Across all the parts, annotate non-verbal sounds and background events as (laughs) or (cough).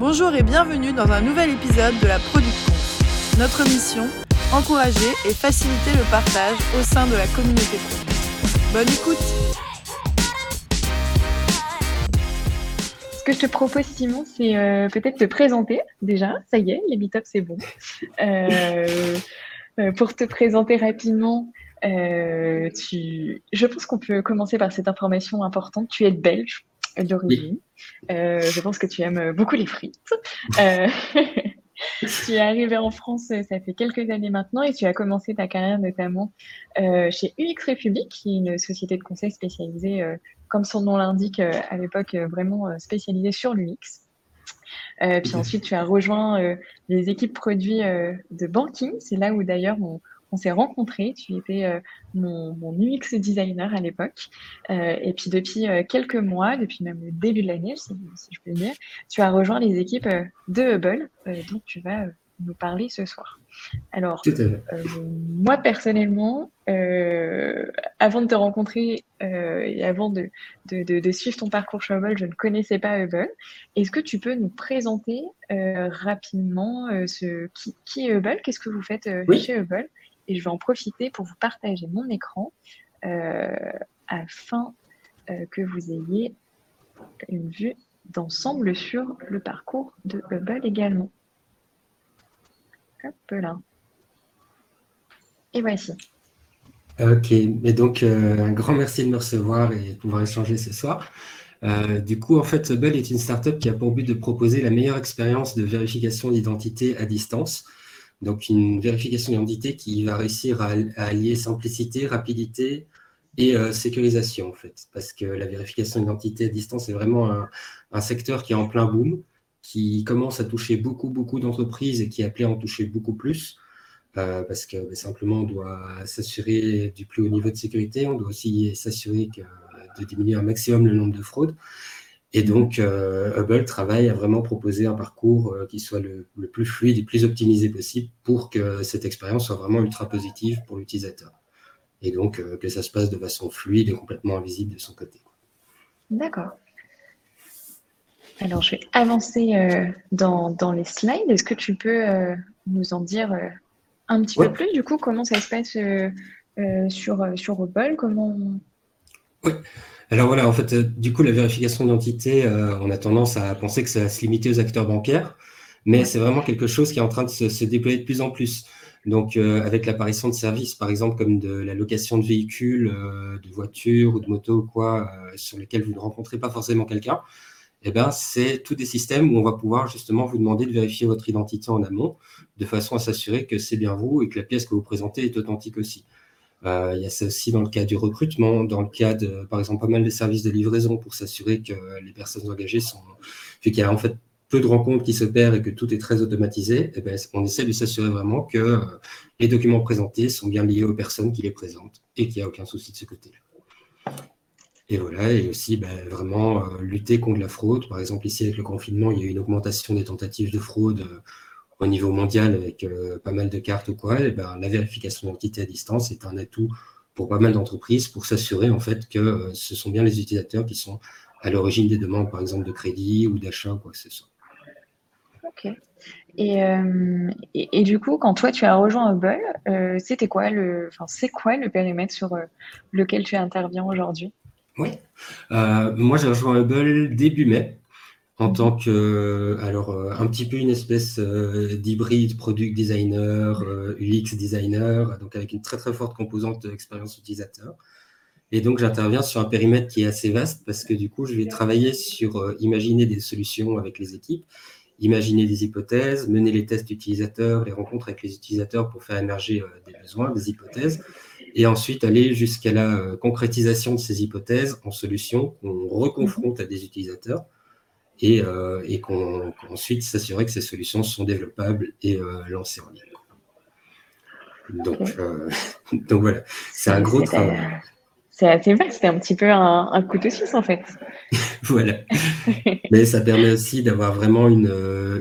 Bonjour et bienvenue dans un nouvel épisode de la Production. Notre mission, encourager et faciliter le partage au sein de la communauté. Bonne écoute Ce que je te propose, Simon, c'est euh, peut-être te présenter déjà. Ça y est, les meetups, c'est bon. Euh, euh, pour te présenter rapidement, je pense qu'on peut commencer par cette information importante. Tu es belge d'origine. je pense que tu aimes beaucoup les frites. (laughs) tu es arrivé en France, ça fait quelques années maintenant, et tu as commencé ta carrière notamment chez UX République, qui est une société de conseil spécialisée comme son nom l'indique, euh, à l'époque euh, vraiment euh, spécialisé sur l'UX. puis ensuite, tu as rejoint les équipes produits de banking. C'est là où d'ailleurs on, s'est rencontrés. Tu étais mon, UX designer à l'époque. et puis depuis quelques mois, depuis même le début de l'année, si, je peux dire, tu as rejoint les équipes de Hubble, dont tu vas nous parler ce soir. Alors, euh, moi personnellement, euh, avant de te rencontrer euh, et avant de, de, suivre ton parcours chez Hubble, je ne connaissais pas Hubble. Est-ce que tu peux nous présenter rapidement ce, qui, est Hubble? Qu'est-ce que vous faites chez Hubble? Et je vais en profiter pour vous partager mon écran afin que vous ayez une vue d'ensemble sur le parcours de Hubble également. Hop là. Et voici. Ok, et donc euh, un grand merci de me recevoir et de pouvoir échanger ce soir. Euh, du coup, en fait, Hubble est une startup qui a pour but de proposer la meilleure expérience de vérification d'identité à distance. Donc, une vérification d'identité qui va réussir à, allier simplicité, rapidité et euh, sécurisation, en fait. Parce que la vérification d'identité à distance est vraiment un, secteur qui est en plein boom qui commence à toucher beaucoup, beaucoup d'entreprises et qui est à en toucher beaucoup plus. Euh, parce que ben, simplement, on doit s'assurer du plus haut niveau de sécurité, on doit aussi s'assurer de diminuer un maximum le nombre de fraudes. Et donc, euh, Hubble travaille à vraiment proposer un parcours euh, qui soit le, plus fluide et le plus optimisé possible pour que cette expérience soit vraiment ultra positive pour l'utilisateur. Et donc, que ça se passe de façon fluide et complètement invisible de son côté. D'accord. Alors, je vais avancer euh, dans, les slides. Est-ce que tu peux euh, nous en dire euh, un petit peu plus, du coup, comment ça se passe sur, sur Opel comment... Oui. Alors voilà, en fait, du coup, la vérification d'identité, on a tendance à penser que ça va se limiter aux acteurs bancaires, mais c'est vraiment quelque chose qui est en train de se, déployer de plus en plus. Donc, avec l'apparition de services, par exemple, comme de la location de véhicules, de voitures ou de motos ou quoi, sur lesquels vous ne rencontrez pas forcément quelqu'un, eh ben, c'est tous des systèmes où on va pouvoir justement vous demander de vérifier votre identité en amont, de façon à s'assurer que c'est bien vous et que la pièce que vous présentez est authentique aussi. Euh, il y a ça aussi dans le cas du recrutement, dans le cas de, par exemple, pas mal de services de livraison pour s'assurer que les personnes engagées sont, vu qu'il y a en fait peu de rencontres qui s'opèrent et que tout est très automatisé, eh ben, on essaie de s'assurer vraiment que euh, les documents présentés sont bien liés aux personnes qui les présentent et qu'il n'y a aucun souci de ce côté-là. Et voilà, et aussi ben, vraiment euh, lutter contre la fraude. Par exemple, ici avec le confinement, il y a eu une augmentation des tentatives de fraude au niveau mondial avec euh, pas mal de cartes ou quoi. Et ben, la vérification d'identité à distance est un atout pour pas mal d'entreprises pour s'assurer en fait que ce sont bien les utilisateurs qui sont à l'origine des demandes, par exemple de crédit ou d'achat, quoi que ce soit. Ok. Et, et, du coup, quand toi tu as rejoint Hubble, c'était quoi le, enfin c'est quoi le périmètre sur lequel tu interviens aujourd'hui? Oui. Euh, moi, j'ai rejoint Hubble début mai en tant que, euh, un petit peu une espèce euh, d'hybride product designer, UX designer, donc avec une très très forte composante d'expérience utilisateur. Et donc, j'interviens sur un périmètre qui est assez vaste parce que du coup, je vais travailler sur imaginer des solutions avec les équipes, imaginer des hypothèses, mener les tests utilisateurs, les rencontres avec les utilisateurs pour faire émerger des besoins, des hypothèses, et ensuite aller jusqu'à la euh, concrétisation de ces hypothèses en solutions qu'on reconfronte à des utilisateurs et, euh, et qu'on ensuite s'assurer que ces solutions sont développables et euh, lancées en ligne. Donc, (laughs) donc voilà, c'est un gros travail. C'est assez vaste, c'est un petit peu un, un couteau suisse en fait. (laughs) voilà. Mais ça permet aussi d'avoir vraiment une,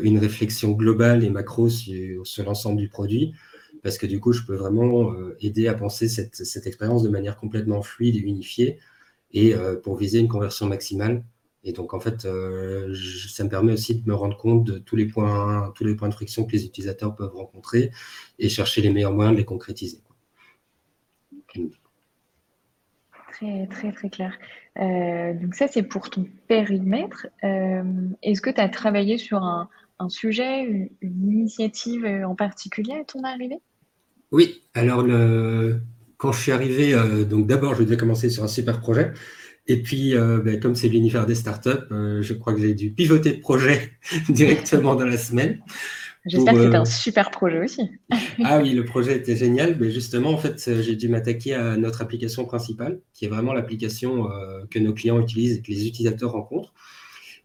une, réflexion globale et macro sur, sur l'ensemble du produit parce que du coup, je peux vraiment euh, aider à penser cette, cette, expérience de manière complètement fluide et unifiée, et euh, pour viser une conversion maximale Et donc, en fait, ça me permet aussi de me rendre compte de tous les, points, tous les points de friction que les utilisateurs peuvent rencontrer et chercher les meilleurs moyens de les concrétiser. Très, très, très clair. donc ça, c'est pour ton périmètre. Est-ce que tu as travaillé sur un, un sujet, une, initiative en particulier à ton arrivée? Oui, alors le, quand je suis arrivé, euh, donc d'abord je devais commencer sur un super projet. Et puis, euh, ben, comme c'est l'univers des startups, euh, je crois que j'ai dû pivoter le projet (laughs) directement dans la semaine. J'espère que c'était un super projet aussi. (laughs) ah oui, le projet était génial. Mais justement, en fait, j'ai dû m'attaquer à notre application principale, qui est vraiment l'application que nos clients utilisent et que les utilisateurs rencontrent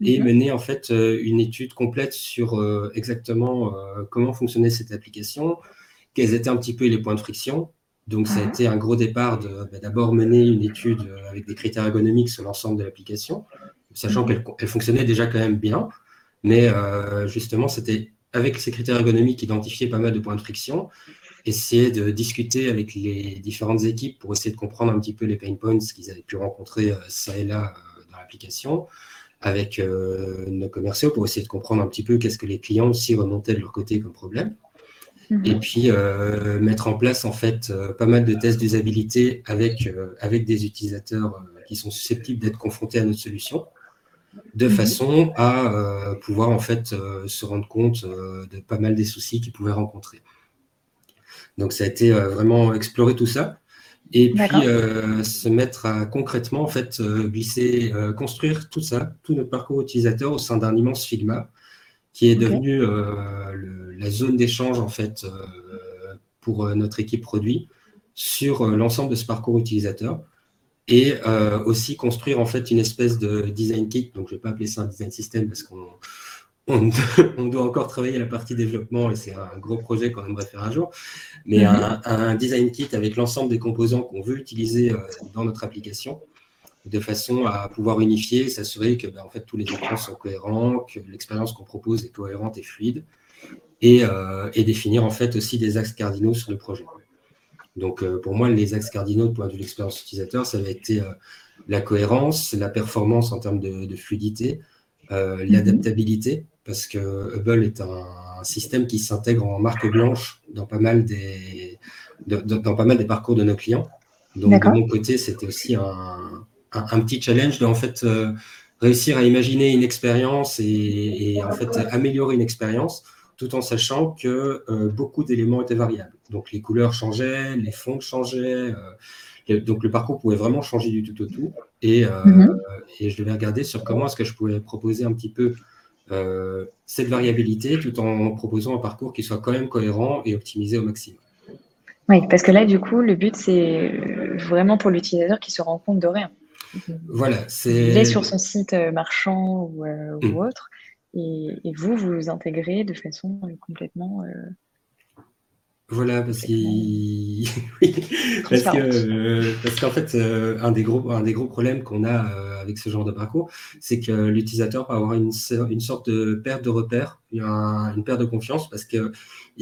et mhm. mener en fait euh, une étude complète sur euh, exactement euh, comment fonctionnait cette application, quels étaient un petit peu les points de friction. Donc, ça a été un gros départ de bah, d'abord mener une étude avec des critères ergonomiques sur l'ensemble de l'application, sachant mhm. qu'elle fonctionnait déjà quand même bien. Mais justement, c'était avec ces critères ergonomiques identifier pas mal de points de friction, essayer de discuter avec les différentes équipes pour essayer de comprendre un petit peu les pain points qu'ils avaient pu rencontrer ça et là dans l'application, avec euh, nos commerciaux pour essayer de comprendre un petit peu qu'est-ce que les clients aussi remontaient de leur côté comme problème. Mhm. Et puis euh, mettre en place en fait euh, pas mal de tests d'usabilité avec, avec des utilisateurs qui sont susceptibles d'être confrontés à notre solution, de mhm. façon à pouvoir en fait se rendre compte de pas mal des soucis qu'ils pouvaient rencontrer. Donc ça a été vraiment explorer tout ça et puis euh, se mettre à concrètement en fait euh, glisser, euh, construire tout ça, tout notre parcours utilisateur au sein d'un immense Figma qui est devenu la zone d'échange en fait pour notre équipe produit sur l'ensemble de ce parcours utilisateur et aussi construire en fait une espèce de design kit. Donc je vais pas appeler ça un design system parce qu'on on, doit encore travailler la partie développement et c'est un gros projet qu'on aimerait faire un jour. Mais mhm. un, design kit avec l'ensemble des composants qu'on veut utiliser euh, dans notre application, de façon à pouvoir unifier, s'assurer que ben, en fait, tous les écrans sont cohérents, que l'expérience qu'on propose est cohérente et fluide, et, euh, définir en fait aussi des axes cardinaux sur le projet. Donc euh, pour moi, les axes cardinaux de point de vue de l'expérience utilisateur, ça va être la cohérence, la performance en termes de, fluidité, l'adaptabilité, parce que Hubble est un, système qui s'intègre en marque blanche dans pas mal des, dans pas mal des parcours de nos clients. Donc de mon côté, c'était aussi un, un, petit challenge de en fait euh, réussir à imaginer une expérience et, en fait améliorer une expérience tout en sachant que euh, beaucoup d'éléments étaient variables. Donc les couleurs changeaient, les fonds changeaient. Euh, donc le parcours pouvait vraiment changer du tout au tout. Et, mhm. et je devais regarder sur comment est-ce que je pouvais proposer un petit peu cette variabilité tout en proposant un parcours qui soit quand même cohérent et optimisé au maximum. Oui, parce que là, du coup, le but, c'est vraiment pour l'utilisateur qui se rend compte de rien. Voilà, c'est. Il est sur son site euh, marchand ou, euh, mm. autre, et, vous, vous intégrez de façon complètement voilà, parce (laughs) parce qu'en fait, euh, un, des gros, un des gros problèmes qu'on a euh, avec ce genre de parcours, c'est que l'utilisateur peut avoir une, une, sorte de perte de repère, une perte de confiance, parce qu'il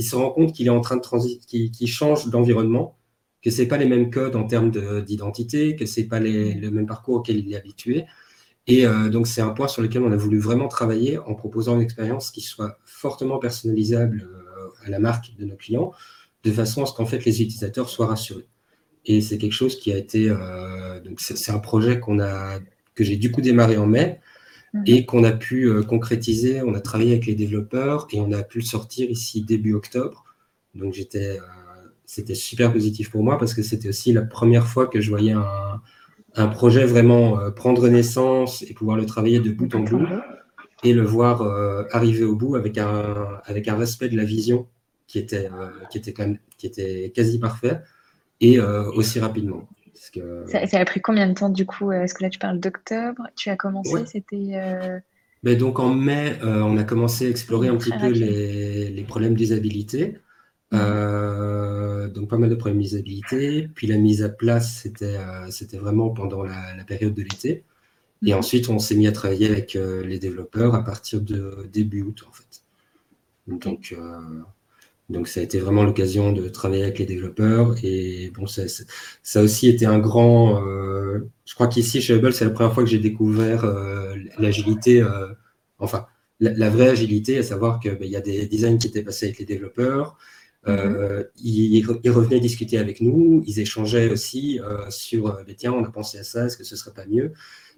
se rend compte qu'il est en train de transiter, qu'il change d'environnement, que ce pas les mêmes codes en termes d'identité, que ce n'est pas les, le même parcours auquel il est habitué. Et euh, donc, c'est un point sur lequel on a voulu vraiment travailler en proposant une expérience qui soit fortement personnalisable à la marque de nos clients, de façon à ce qu'en fait les utilisateurs soient rassurés. Et c'est quelque chose qui a été, euh, donc c'est un projet qu'on a, que j'ai du coup démarré en mai mhm. et qu'on a pu euh, concrétiser. On a travaillé avec les développeurs et on a pu le sortir ici début octobre. Donc j'étais, euh, c'était super positif pour moi parce que c'était aussi la première fois que je voyais un, un projet vraiment prendre naissance et pouvoir le travailler de bout en bout et le voir arriver au bout avec un, avec un respect de la vision qui était, euh, qui était, quand même, qui était quasi parfait et euh, aussi rapidement. ça, a pris combien de temps du coup Est-ce que là tu parles d'octobre Tu as commencé C'était. Euh, ben, donc en mai, on a commencé à explorer un petit peu les, les, problèmes d'usabilité. Mmh. donc pas mal de problèmes d'usabilité. Puis la mise à place, c'était c'était vraiment pendant la, période de l'été. Et mmh. ensuite, on s'est mis à travailler avec les développeurs à partir de début août, en fait. Donc, Donc ça a été vraiment l'occasion de travailler avec les développeurs. Et bon, ça, ça a aussi été un grand... Euh, je crois qu'ici, chez Hubble, c'est la première fois que j'ai découvert euh, l'agilité, euh, enfin, la, vraie agilité, à savoir qu'il ben, y a des designs qui étaient passés avec les développeurs. Mm-hmm. ils, revenaient discuter avec nous, ils échangeaient aussi sur, ben, tiens, on a pensé à ça, est-ce que ce serait pas mieux?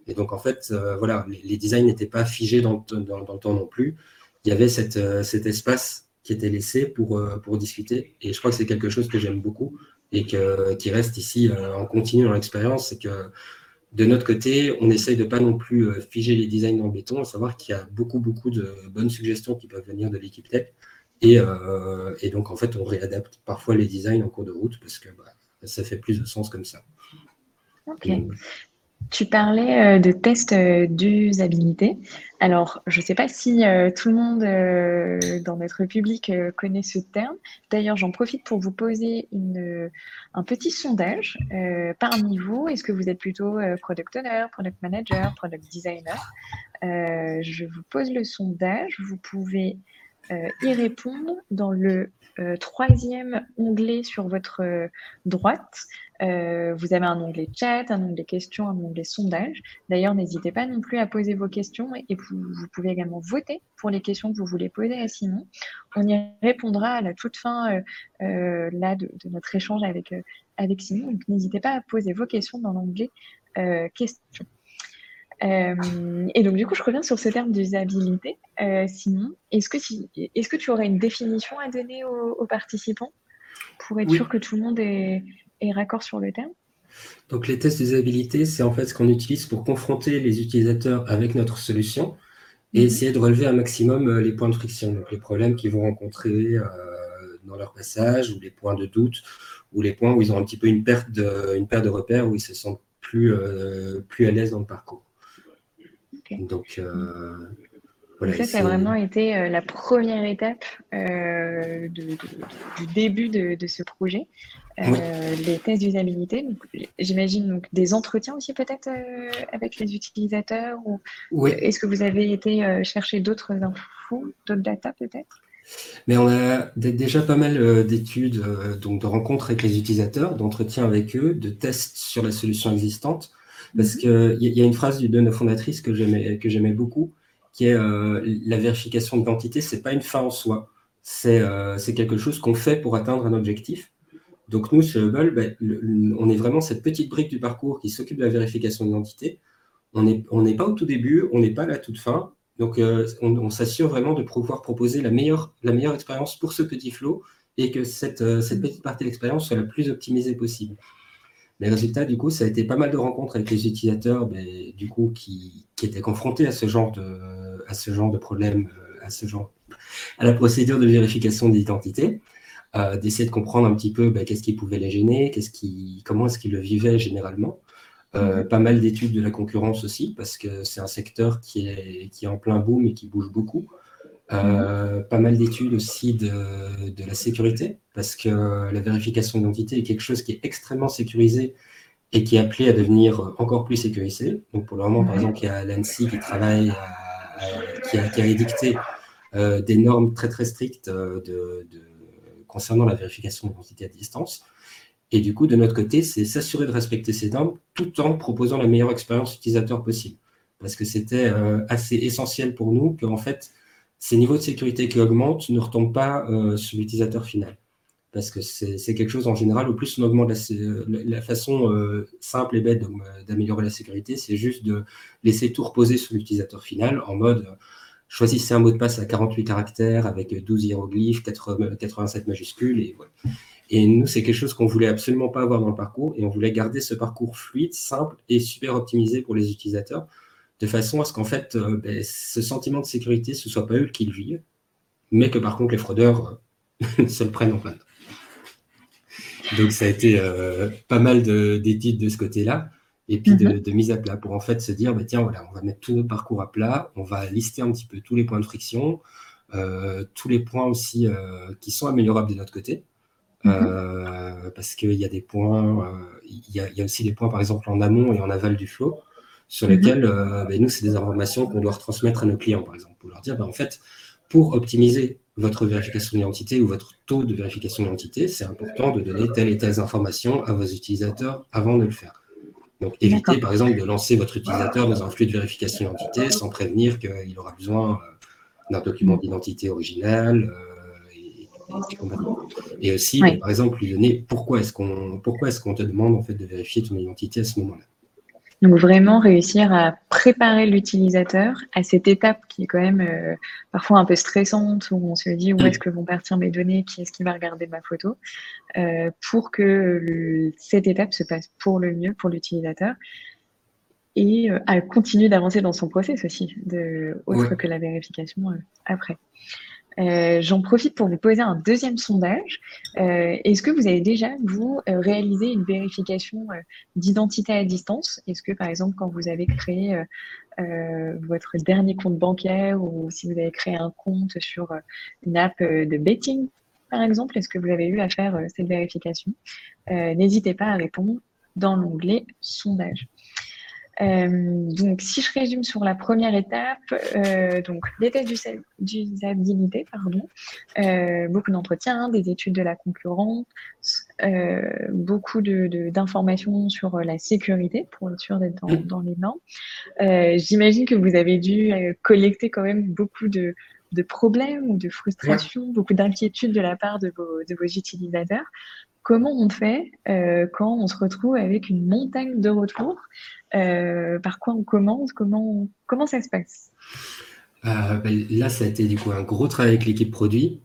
Et donc, en fait, voilà, les, designs n'étaient pas figés dans, dans, dans, le temps non plus. Il y avait cette, cet espace qui était laissé pour, euh, pour discuter. Et je crois que c'est quelque chose que j'aime beaucoup et que, qui reste ici euh, en continu dans l'expérience. C'est que de notre côté, on essaye de pas non plus euh, figer les designs dans le béton, à savoir qu'il y a beaucoup, beaucoup de bonnes suggestions qui peuvent venir de l'équipe tech. Et, et, donc, en fait, on réadapte parfois les designs en cours de route parce que bah, ça fait plus de sens comme ça. Ok. Tu parlais euh, de tests euh, d'usabilité. Alors, je ne sais pas si euh, tout le monde dans notre public connaît ce terme. D'ailleurs, j'en profite pour vous poser une, un petit sondage par niveau. Est-ce que vous êtes plutôt product owner, product manager, product designer? Je vous pose le sondage. Vous pouvez y répondre dans le troisième onglet sur votre droite. Euh, vous avez un onglet chat, un onglet questions, un onglet sondage. D'ailleurs, n'hésitez pas non plus à poser vos questions et vous, pouvez également voter pour les questions que vous voulez poser à Simon. On y répondra à la toute fin euh, euh, là de, notre échange avec, avec Simon. Donc, n'hésitez pas à poser vos questions dans l'onglet questions. Et donc, du coup, je reviens sur ce terme d'usabilité. Simon, est-ce que, est que tu aurais une définition à donner aux, participants pour être sûr que tout le monde est raccord sur le terme? Donc les tests d'usabilité, c'est en fait ce qu'on utilise pour confronter les utilisateurs avec notre solution et mhm. essayer de relever un maximum euh, les points de friction, donc les problèmes qu'ils vont rencontrer euh, dans leur passage, ou les points de doute, ou les points où ils ont un petit peu une perte de, une perte de repères, où ils se sentent plus, euh, plus à l'aise dans le parcours. Donc, ça, ça a vraiment été euh, la première étape euh, du début de, ce projet. Euh, les tests d'usabilité, j'imagine donc des entretiens aussi peut-être avec les utilisateurs ou est-ce que vous avez été chercher d'autres infos, d'autres data peut-être? Mais on a déjà pas mal d'études, donc de rencontres avec les utilisateurs, d'entretiens avec eux, de tests sur la solution existante, parce mhm. qu'il y, y, a une phrase de nos fondatrice que j'aimais beaucoup, qui est euh, la vérification d'identité, ce n'est pas une fin en soi. Euh, c'est quelque chose qu'on fait pour atteindre un objectif. Donc nous, chez Hubble, ben, on est vraiment cette petite brique du parcours qui s'occupe de la vérification d'identité. On n'est on pas au tout début, on n'est pas à la toute fin. Donc euh, on, s'assure vraiment de pouvoir proposer la meilleure, la meilleure expérience pour ce petit flot et que cette, cette petite partie de l'expérience soit la plus optimisée possible. Les résultats, du coup, ça a été pas mal de rencontres avec les utilisateurs du coup, qui, qui, étaient confrontés à ce genre de, à ce genre de problème, euh, à ce genre, à la procédure de vérification d'identité, euh, d'essayer de comprendre un petit peu ben, qu'est-ce qui pouvait les gêner, qu'est-ce qui, comment est-ce qu'ils le vivaient généralement. Euh, mhm. pas mal d'études de la concurrence aussi, parce que c'est un secteur qui est, qui est en plein boom et qui bouge beaucoup. Mhm. Pas mal d'études aussi de, de, la sécurité, parce que la vérification d'identité est quelque chose qui est extrêmement sécurisé et qui est appelé à devenir encore plus sécurisé. Donc pour le moment, par exemple, il y a l'ANSI qui travaille à euh, qui, a, qui, a, édicté euh, des normes très très strictes euh, de, concernant la vérification d'identité à distance. Et du coup, de notre côté, c'est s'assurer de respecter ces normes tout en proposant la meilleure expérience utilisateur possible. Parce que c'était assez essentiel pour nous que, en fait, ces niveaux de sécurité qui augmentent ne retombent pas sur l'utilisateur final. Parce que c'est quelque chose en général, au plus on augmente la, façon simple et bête d'améliorer la sécurité, c'est juste de laisser tout reposer sur l'utilisateur final en mode choisissez un mot de passe à 48 caractères avec 12 hiéroglyphes, 87 majuscules. Et, voilà. et nous, c'est quelque chose qu'on voulait absolument pas avoir dans le parcours et on voulait garder ce parcours fluide, simple et super optimisé pour les utilisateurs de façon à ce qu'en fait, euh, ben, ce sentiment de sécurité, ce soit pas eux qui le vivent, mais que par contre, les fraudeurs euh, (laughs) se le prennent en plein. Donc, ça a été euh, pas mal d'études de, ce côté-là et puis de, mhm. mise à plat pour en fait se dire, bah, tiens, voilà, on va mettre tout notre parcours à plat, on va lister un petit peu tous les points de friction, tous les points aussi qui sont améliorables de notre côté. Mhm. Euh, parce qu'il y a des points, il y, y, a aussi des points par exemple en amont et en aval du flow, sur mhm. lesquels bah, nous, c'est des informations qu'on doit retransmettre à nos clients, par exemple, pour leur dire, bah, en fait, pour optimiser votre vérification d'identité ou votre taux de vérification d'identité, c'est important de donner telle et telle information à vos utilisateurs avant de le faire. Donc, évitez par exemple de lancer votre utilisateur dans un flux de vérification d'identité sans prévenir qu'il aura besoin euh, d'un document d'identité original. Euh, et, aussi, par exemple, lui donner pourquoi est-ce qu'on est qu'on te demande en fait de vérifier ton identité à ce moment-là. Donc vraiment réussir à préparer l'utilisateur à cette étape qui est quand même euh, parfois un peu stressante où on se dit où est-ce que vont partir mes données, qui est-ce qui va regarder ma photo, euh, pour que cette étape se passe pour le mieux pour l'utilisateur et euh, à continuer d'avancer dans son process aussi, de, autre que la vérification après. Euh, j'en profite pour vous poser un deuxième sondage. Euh, est-ce que vous avez déjà, vous, euh, réalisé une vérification d'identité à distance? Est-ce que, par exemple, quand vous avez créé votre dernier compte bancaire ou si vous avez créé un compte sur une app de betting, par exemple, est-ce que vous avez eu à faire cette vérification? N'hésitez pas à répondre dans l'onglet sondage. Euh, donc, si je résume sur la première étape, euh, donc les tests d'usabilité, pardon, euh, beaucoup d'entretiens, des études de la concurrence, euh, beaucoup d'informations de, sur la sécurité pour être sûr d'être dans, dans, les normes. Euh, j'imagine que vous avez dû collecter quand même beaucoup de, de problèmes ou de frustrations, beaucoup d'inquiétudes de la part de vos, de vos utilisateurs comment on fait euh, quand on se retrouve avec une montagne de retours euh, Par quoi on commence comment, comment ça se passe? Euh, ben, Là, ça a été du coup un gros travail avec l'équipe produit,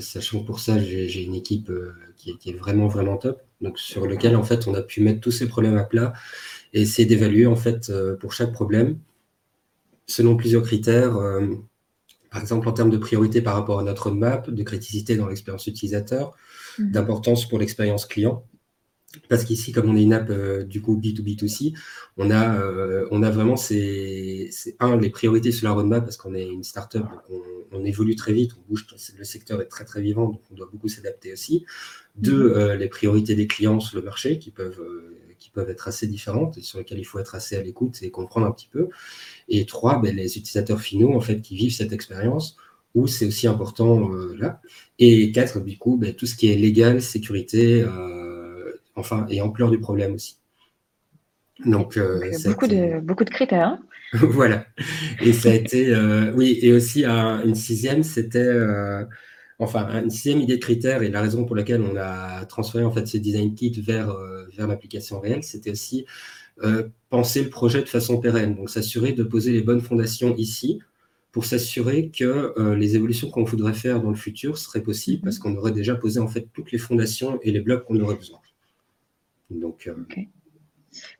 sachant que pour ça, j'ai une équipe qui est, vraiment, vraiment top, sur lequel en fait, on a pu mettre tous ces problèmes à plat et essayer d'évaluer en fait pour chaque problème, selon plusieurs critères par exemple en termes de priorité par rapport à notre map, de criticité dans l'expérience utilisateur, Mhm. d'importance pour l'expérience client. Parce qu'ici, comme on est une app euh, du coup B2B2C, on a, euh, on a vraiment ces, un, les priorités sur la roadmap parce qu'on est une startup, donc on, évolue très vite, on bouge, le secteur est très très vivant, donc on doit beaucoup s'adapter aussi. Deux, mhm. euh, les priorités des clients sur le marché qui peuvent, qui peuvent être assez différentes et sur lesquelles il faut être assez à l'écoute et comprendre un petit peu. Et trois, ben, les utilisateurs finaux en fait qui vivent cette expérience où c'est aussi important euh, là. Et quatre, du coup, ben, tout ce qui est légal, sécurité, euh, enfin, et ampleur du problème aussi. Donc, euh, beaucoup, de, beaucoup de critères. Hein. (laughs) voilà. Et ça a été, oui, et aussi une sixième, c'était, enfin, une sixième idée de critères, et la raison pour laquelle on a transféré en fait ce design kit vers, vers l'application réelle, c'était aussi penser le projet de façon pérenne. Donc, s'assurer de poser les bonnes fondations ici pour s'assurer que euh, les évolutions qu'on voudrait faire dans le futur seraient possibles parce mhm. qu'on aurait déjà posé en fait toutes les fondations et les blocs qu'on aurait besoin. Donc, euh,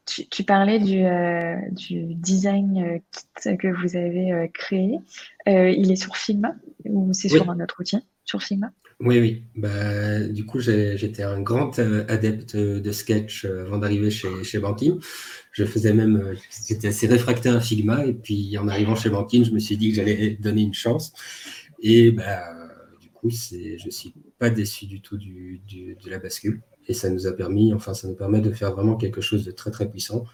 tu, parlais du, euh, du, design kit que vous avez créé. il est sur Figma? Ou c'est sur un autre outil Sur Figma? Oui, oui. Bah, du coup, j'étais un grand euh, adepte de sketch euh, avant d'arriver chez, chez Banking. Je faisais même, euh, j'étais assez réfractaire à Figma. Et puis, en arrivant chez Banking, je me suis dit que j'allais donner une chance. Et bah, du coup, je ne suis pas déçu du tout du, de la bascule. Et ça nous a permis, enfin, ça nous permet de faire vraiment quelque chose de très, très puissant.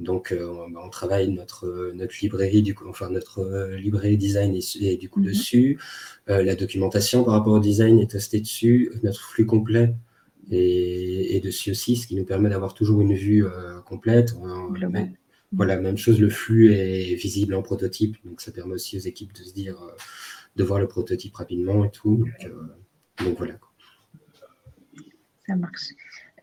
Donc, euh, on, travaille notre, notre librairie, du coup, enfin, notre euh, librairie design est, du coup mhm. dessus. Euh, la documentation par rapport au design est testée dessus. Notre flux complet est, dessus aussi, ce qui nous permet d'avoir toujours une vue complète. voilà, même chose, le flux est visible en prototype, donc ça permet aussi aux équipes de se dire, de voir le prototype rapidement et tout. Donc, donc voilà. Ça marche.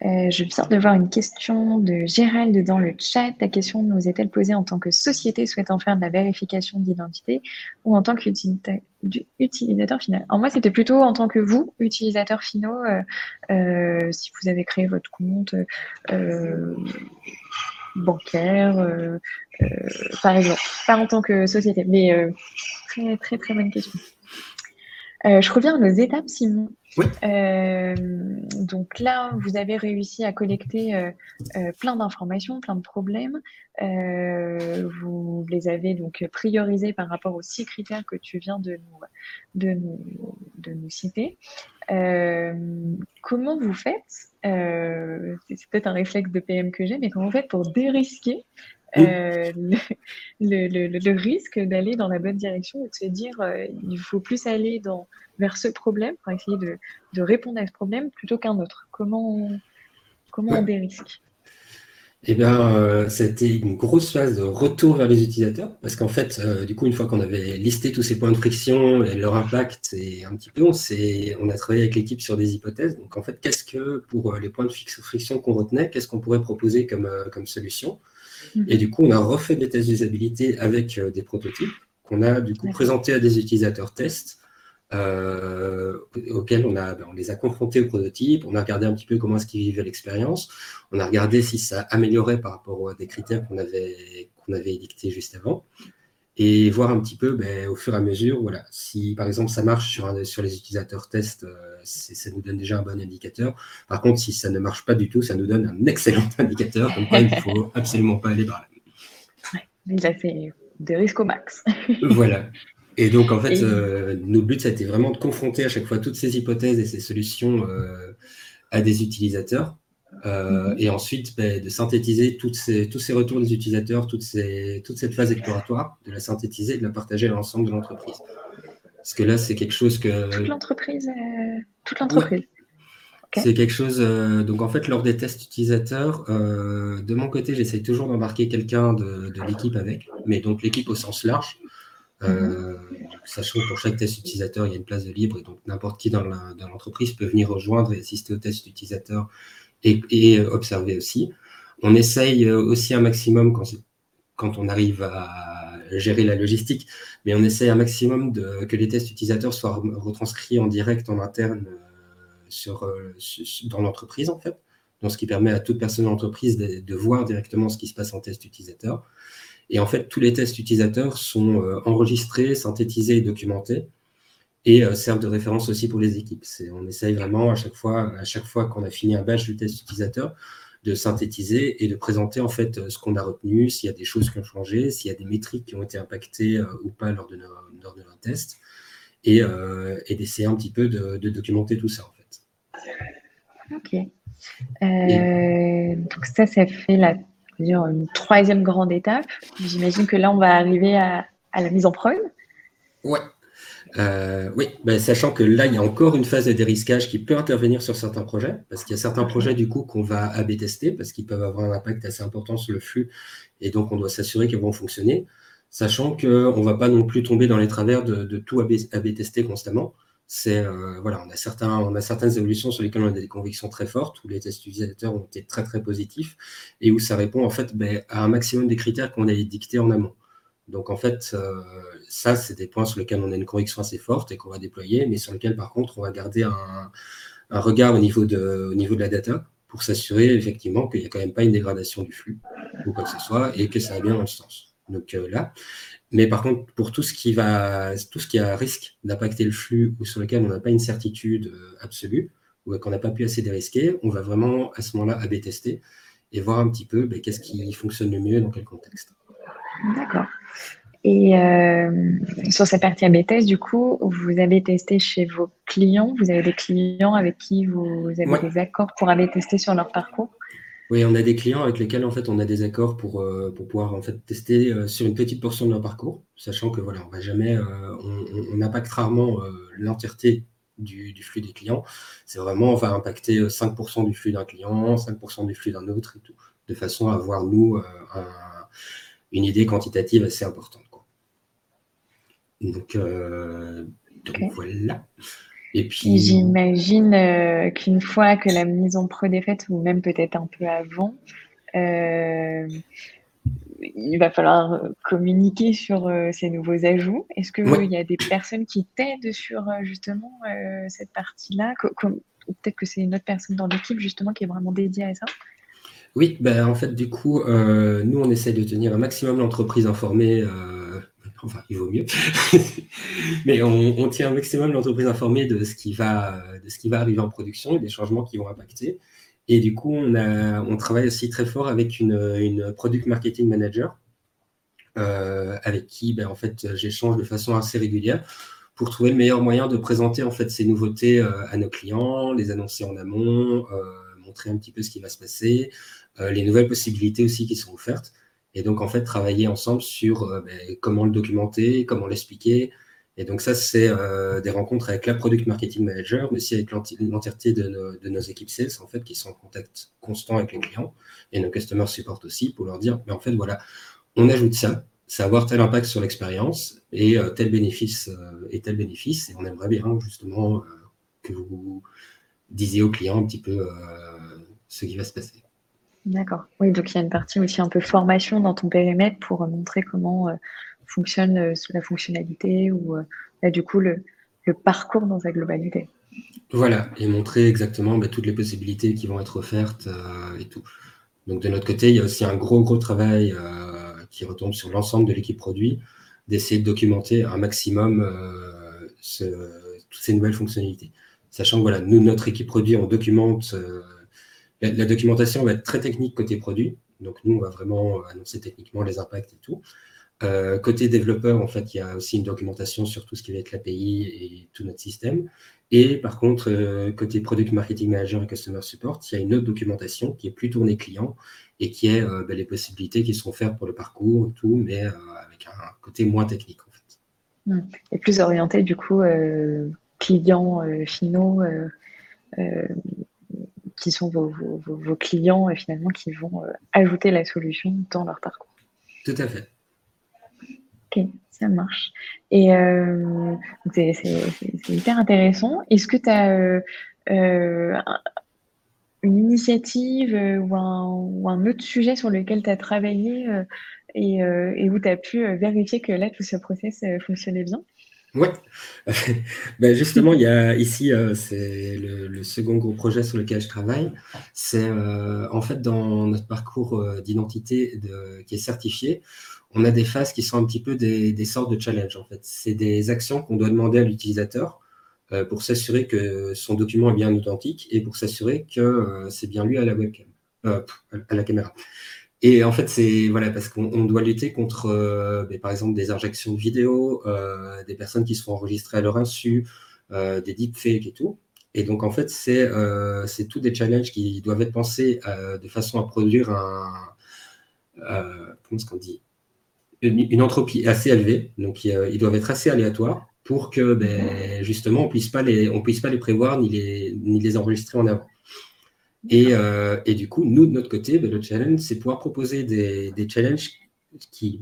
Euh, je viens de voir une question de Gérald dans le chat. Ta question nous est-elle posée en tant que société souhaitant faire de la vérification d'identité ou en tant qu'utilisateur final? En moi, c'était plutôt en tant que vous, utilisateur finaux, euh, euh, si vous avez créé votre compte bancaire, par exemple. Pas en tant que société, mais très, très, très bonne question. je reviens aux étapes, Simon. Euh, donc là, vous avez réussi à collecter euh, euh, plein d'informations, plein de problèmes. vous les avez donc priorisés par rapport aux six critères que tu viens de nous, de nous, de nous citer. comment vous faites C'est peut-être un réflexe de PM que j'ai, mais comment vous faites pour dérisquer le, le, risque d'aller dans la bonne direction et de se dire il faut plus aller dans, vers ce problème pour essayer de, de répondre à ce problème plutôt qu'un autre Comment comment on dérisque? Eh bien, euh, c'était une grosse phase de retour vers les utilisateurs, parce qu'en fait, euh, du coup, une fois qu'on avait listé tous ces points de friction et leur impact, et un petit peu, on, on a travaillé avec l'équipe sur des hypothèses. Donc, en fait, qu'est-ce que, pour euh, les points de friction qu'on retenait, qu'est-ce qu'on pourrait proposer comme, comme solution? Et du coup, on a refait des tests d'usabilité avec des prototypes qu'on a, du coup, présentés à des utilisateurs tests euh, auxquels on, a, ben, on les a confrontés au prototype, on a regardé un petit peu comment est-ce qu'ils vivaient l'expérience, on a regardé si ça améliorait par rapport à des critères qu'on avait, qu'on avait édictés juste avant, et voir un petit peu ben, au fur et à mesure, voilà, si par exemple ça marche sur, sur les utilisateurs test, euh, ça nous donne déjà un bon indicateur. Par contre, si ça ne marche pas du tout, ça nous donne un (laughs) excellent indicateur, comme quoi il ne faut absolument pas aller par là. Ouais, là, c'est des risques au max. (laughs) voilà. Et donc, en fait, euh, notre but, ça a été vraiment de confronter à chaque fois toutes ces hypothèses et ces solutions euh, à des utilisateurs. Euh, mhm. Et ensuite, ben, de synthétiser toutes ces, tous ces retours des utilisateurs, toutes ces, toute cette phase exploratoire, de la synthétiser et de la partager à l'ensemble de l'entreprise. Parce que là, c'est quelque chose que. Toute l'entreprise. toute l'entreprise. C'est quelque chose. donc, en fait, lors des tests utilisateurs, de mon côté, j'essaye toujours d'embarquer quelqu'un de, de l'équipe avec, mais donc l'équipe au sens large. Euh, sachant que pour chaque test utilisateur, il y a une place de libre et donc n'importe qui dans l'entreprise peut venir rejoindre et assister au test utilisateur et, observer aussi. On essaye aussi un maximum quand, on arrive à gérer la logistique, mais on essaye un maximum que les tests utilisateurs soient retranscrits en direct en interne euh, euh, dans l'entreprise en fait. Donc, ce qui permet à toute personne dans l'entreprise de, de, voir directement ce qui se passe en test utilisateur. Et en fait, tous les tests utilisateurs sont euh, enregistrés, synthétisés et documentés et euh, servent de référence aussi pour les équipes. On essaye vraiment à chaque fois, à chaque fois qu'on a fini un batch du test utilisateur, de synthétiser et de présenter en fait euh, ce qu'on a retenu, s'il y a des choses qui ont changé, s'il y a des métriques qui ont été impactées ou pas lors de nos, lors de tests, et, et d'essayer un petit peu de, documenter tout ça en fait. Ok. donc ça, ça fait la dire une troisième grande étape. J'imagine que là, on va arriver à, la mise en preuve. Ouais. Euh, oui, ben, sachant que là, il y a encore une phase de dérisquage qui peut intervenir sur certains projets, parce qu'il y a certains projets du coup qu'on va AB tester, parce qu'ils peuvent avoir un impact assez important sur le flux, et donc on doit s'assurer qu'ils vont fonctionner, sachant qu'on ne va pas non plus tomber dans les travers de, tout AB, AB tester constamment c'est euh, voilà, on a certains, on a certaines évolutions sur lesquelles on a des convictions très fortes, où les tests utilisateurs ont été très très positifs et où ça répond en fait ben, à un maximum des critères qu'on a dictés en amont. Donc en fait, euh, ça c'est des points sur lesquels on a une conviction assez forte et qu'on va déployer, mais sur lesquels par contre on va garder un, regard au niveau de, au niveau de la data pour s'assurer effectivement qu'il n'y a quand même pas une dégradation du flux ou quoi que ce soit et que ça va bien dans le sens. Donc euh, là, mais par contre, pour tout ce qui va, tout ce qui a risque d'impacter le flux ou sur lequel on n'a pas une certitude euh, absolue ou qu'on n'a pas pu assez dérisquer, on va vraiment à ce moment-là AB tester et voir un petit peu ben, qu'est-ce qui fonctionne le mieux dans quel contexte. D'accord. Et euh, sur cette partie AB test, du coup, vous avez testé chez vos clients, vous avez des clients avec qui vous avez des accords pour AB tester sur leur parcours? Oui, on a des clients avec lesquels en fait on a des accords pour, euh, pour pouvoir en fait tester euh, sur une petite portion de leur parcours, sachant que voilà, on va jamais, on, impacte rarement l'entièreté du, flux des clients. C'est vraiment, on va impacter 5% du flux d'un client, 5% du flux d'un autre et tout, de façon à avoir nous une idée quantitative assez importante. Donc, donc voilà. Et puis. J'imagine euh, qu'une fois que la mise en prod est faite, ou même peut-être un peu avant, euh, il va falloir communiquer sur euh, ces nouveaux ajouts. Est-ce qu'il y a des personnes qui t'aident sur justement cette partie-là? Peut-être que c'est une autre personne dans l'équipe justement qui est vraiment dédiée à ça? Oui, ben, en fait, du coup, nous, on essaie de tenir un maximum l'entreprise informée enfin, il vaut mieux. (laughs) Mais on, tient un maximum l'entreprise informée de ce, qui va, de ce qui va arriver en production et des changements qui vont impacter. Et du coup, on, a, on travaille aussi très fort avec une, une product marketing manager, euh, avec qui ben, en fait, j'échange de façon assez régulière pour trouver le meilleur moyen de présenter en fait, ces nouveautés euh, à nos clients, les annoncer en amont, euh, montrer un petit peu ce qui va se passer, les nouvelles possibilités aussi qui sont offertes Et donc, en fait, travailler ensemble sur ben, comment le documenter, comment l'expliquer. Et donc, ça, c'est des rencontres avec la Product Marketing Manager, mais aussi avec l'entièreté de, nos équipes sales, en fait, qui sont en contact constant avec les clients et nos customers support aussi pour leur dire, mais en fait, voilà, on ajoute ça, ça va avoir tel impact sur l'expérience et euh, tel bénéfice euh, et tel bénéfice. Et on aimerait bien justement euh, que vous disiez aux clients un petit peu ce qui va se passer. D'accord. Oui, donc il y a une partie aussi un peu formation dans ton périmètre pour montrer comment fonctionne la fonctionnalité ou du coup le, parcours dans sa globalité. Voilà, et montrer exactement bah, toutes les possibilités qui vont être offertes et tout. Donc de notre côté, il y a aussi un gros, gros travail qui retombe sur l'ensemble de l'équipe produit, d'essayer de documenter un maximum euh, toutes ces nouvelles fonctionnalités. Sachant que voilà, nous, notre équipe produit, on documente. Euh, la, documentation va être très technique côté produit. Donc nous, on va vraiment annoncer techniquement les impacts et tout. Euh, côté développeur, en fait, il y a aussi une documentation sur tout ce qui va être l'API et tout notre système. Et par contre, côté Product Marketing Manager et Customer Support, il y a une autre documentation qui est plus tournée client et qui est euh, ben, les possibilités qui sont faites pour le parcours, tout, mais euh, avec un côté moins technique en fait. Hmm. Et plus orienté du coup euh, clients finaux qui sont vos, vos, clients finalement qui vont ajouter la solution dans leur parcours. Tout à fait. Ok, ça marche. Et c'est hyper intéressant. Est-ce que tu as une initiative euh, ou un, autre sujet sur lequel tu as travaillé euh, euh, et, où tu as pu vérifier que là, tout ce process fonctionnait bien? Oui, (laughs) ben justement, il y a ici, c'est le, second gros projet sur lequel je travaille. C'est en fait dans notre parcours d'identité qui est certifié, on a des phases qui sont un petit peu des, sortes de challenges. En fait, c'est des actions qu'on doit demander à l'utilisateur euh, pour s'assurer que son document est bien authentique et pour s'assurer que euh, c'est bien lui à la webcam, euh, à la caméra. Et en fait, c'est voilà parce qu'on doit lutter contre, ben, par exemple, des injections de vidéos, des personnes qui se font enregistrer à leur insu, des deepfakes et tout. Et donc, en fait, c'est c'est tous des challenges qui doivent être pensés de façon à produire un, comment est-ce qu'on dit, une, entropie assez élevée. Donc, ils doivent être assez aléatoires pour que ben, justement on puisse pas les, on puisse pas les prévoir ni les, ni les enregistrer en avant. Et, euh, et, du coup, nous, de notre côté, ben, le challenge, c'est pouvoir proposer des, des challenges qui.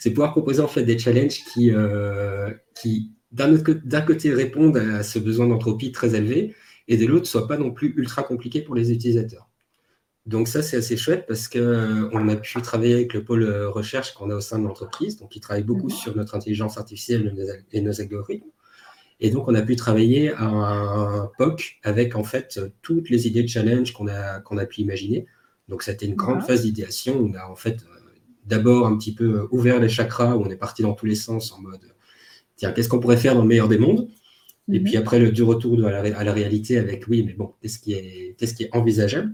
C'est pouvoir proposer en fait des challenges qui, euh, qui d'un côté, répondent à ce besoin d'entropie très élevé et de l'autre, soient pas non plus ultra compliqués pour les utilisateurs. Donc ça, c'est assez chouette parce qu'on euh, a pu travailler avec le pôle recherche qu'on a au sein de l'entreprise, donc qui travaille beaucoup mhm. sur notre intelligence artificielle et nos algorithmes. Et donc, on a pu travailler à un POC avec en fait toutes les idées de challenge qu'on a, qu'on a pu imaginer. Donc, c'était une grande phase d'idéation. On a en fait d'abord un petit peu ouvert les chakras, où on est parti dans tous les sens en mode tiens, qu'est-ce qu'on pourrait faire dans le meilleur des mondes? Et mhm. puis après, le du retour à la, à la, réalité avec oui, mais bon, qu'est-ce qui est, qu'est-ce qui est envisageable?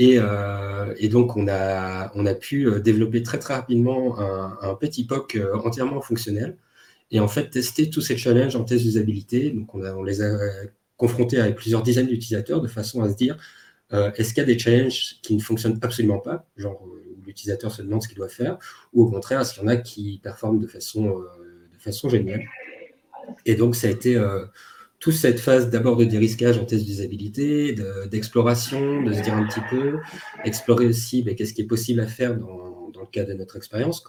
Euh, et, donc, on a, on a pu euh, développer très, très rapidement un, petit POC euh, entièrement fonctionnel et en fait tester tous ces challenges en test d'usabilité. Donc, on, les a confrontés avec plusieurs dizaines d'utilisateurs de façon à se dire est-ce qu'il y a des challenges qui ne fonctionnent absolument pas, genre où l'utilisateur se demande ce qu'il doit faire, ou au contraire, est-ce qu'il y en a qui performent de façon, de façon géniale Et donc, ça a été toute cette phase d'abord de dérisquage en test d'usabilité, d'exploration, de, se dire un petit peu, explorer aussi ben, qu'est-ce qui est possible à faire dans, dans le cadre de notre expérience.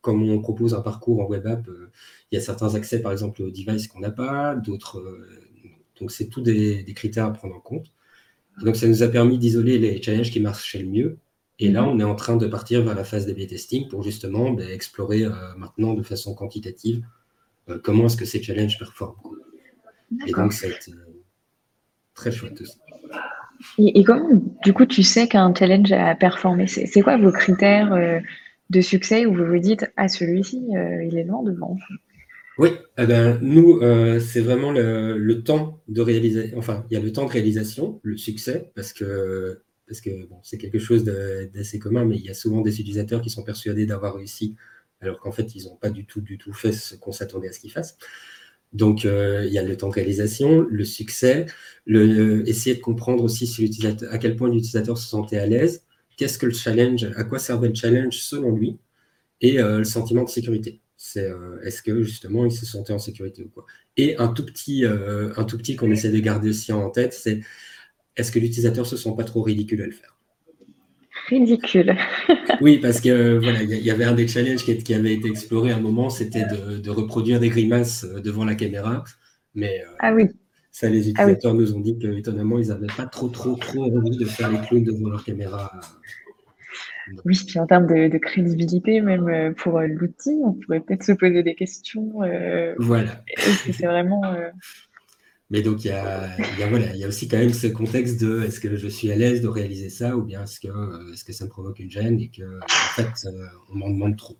Comme, on propose un parcours en web app, euh, il y a certains accès par exemple aux devices qu'on n'a pas, d'autres. Euh, donc c'est tout des, des, critères à prendre en compte. donc ça nous a permis d'isoler les challenges qui marchaient le mieux. Et là, mhm. on est en train de partir vers la phase de testing pour justement ben, explorer euh, maintenant de façon quantitative comment est-ce que ces challenges performent. Et donc, ça a été très chouette aussi. Et, comment, du coup, tu sais qu'un challenge a performé? C'est quoi vos critères euh, de succès où vous vous dites, ah, celui-ci, euh, il est loin devant Oui, eh ben, nous, euh, c'est vraiment le, temps de réaliser. Enfin, il y a le temps de réalisation, le succès, parce que parce que bon, c'est quelque chose d'assez commun, mais il y a souvent des utilisateurs qui sont persuadés d'avoir réussi, alors qu'en fait, ils n'ont pas du tout, du tout fait ce qu'on s'attendait à ce qu'ils fassent. Donc, euh, il y a le temps de réalisation, le succès, le, essayer de comprendre aussi si à quel point l'utilisateur se sentait à l'aise, qu'est-ce que le challenge, à quoi servait le challenge selon lui, et le sentiment de sécurité. C'est est-ce que justement il se sentait en sécurité ou quoi? Et un tout petit, un tout petit qu'on essaie de garder aussi en tête, c'est est-ce que l'utilisateur se sent pas trop ridicule à le faire? Ridicule. (laughs) oui, parce que voilà, il y, avait un des challenges qui, qui, avait été exploré à un moment, c'était de, reproduire des grimaces devant la caméra. Mais ah oui. Ça, les ah utilisateurs nous ont dit que, étonnamment, ils n'avaient pas trop, trop, trop envie de faire les clowns devant leur caméra. Oui, puis en termes de, crédibilité, même euh, pour euh, l'outil, on pourrait peut-être se poser des questions. Euh, voilà. Est-ce que c'est vraiment. Mais donc, il y a, voilà, il y a aussi quand même ce contexte de est-ce que je suis à l'aise de réaliser ça ou bien est-ce que, est -ce que ça me provoque une gêne et que, en fait, on m'en demande trop.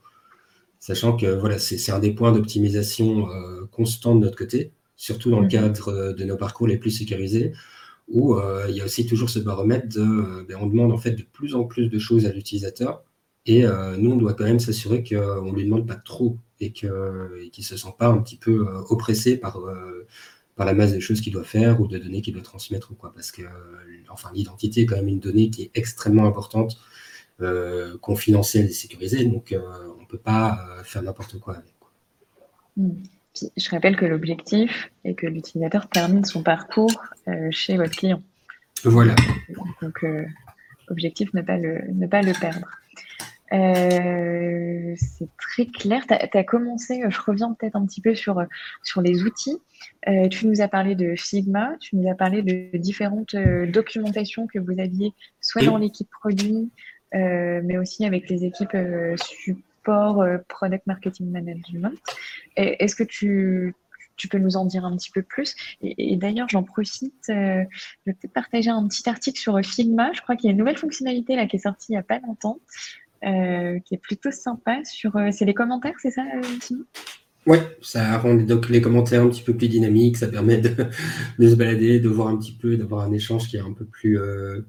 Sachant que voilà, c'est un des points d'optimisation constant de notre côté surtout dans le mhm. cadre euh, de nos parcours les plus sécurisés, où euh, il y a aussi toujours ce baromètre de, euh, ben, on demande en fait de plus en plus de choses à l'utilisateur, et nous, on doit quand même s'assurer qu'on ne lui demande pas trop et qu'il ne se sent pas un petit peu oppressé par, par la masse de choses qu'il doit faire ou de données qu'il doit transmettre ou quoi. Parce que enfin, l'identité est quand même une donnée qui est extrêmement importante, confidentielle et sécurisée, donc on ne peut pas faire n'importe quoi avec. Mm je rappelle que l'objectif est que l'utilisateur termine son parcours euh, chez votre client. Voilà. Donc, euh, objectif, ne pas le, ne pas le perdre. Euh, c'est très clair. Tu as, commencé, je reviens peut-être un petit peu sur, sur les outils. tu nous as parlé de Figma, tu nous as parlé de différentes documentations que vous aviez, soit dans l'équipe produit, mais aussi avec les équipes support, product marketing management. Est-ce que tu, peux nous en dire un petit peu plus? Et, d'ailleurs, j'en profite, euh, je vais peut-être partager un petit article sur Figma. Je crois qu'il y a une nouvelle fonctionnalité là qui est sortie il n'y a pas longtemps, euh, qui est plutôt sympa. Sur, euh, c'est les commentaires, c'est ça, Simon? Oui, ça rend donc les commentaires un petit peu plus dynamiques, ça permet (laughs) de, se balader, de voir un petit peu, d'avoir un échange qui est un peu plus,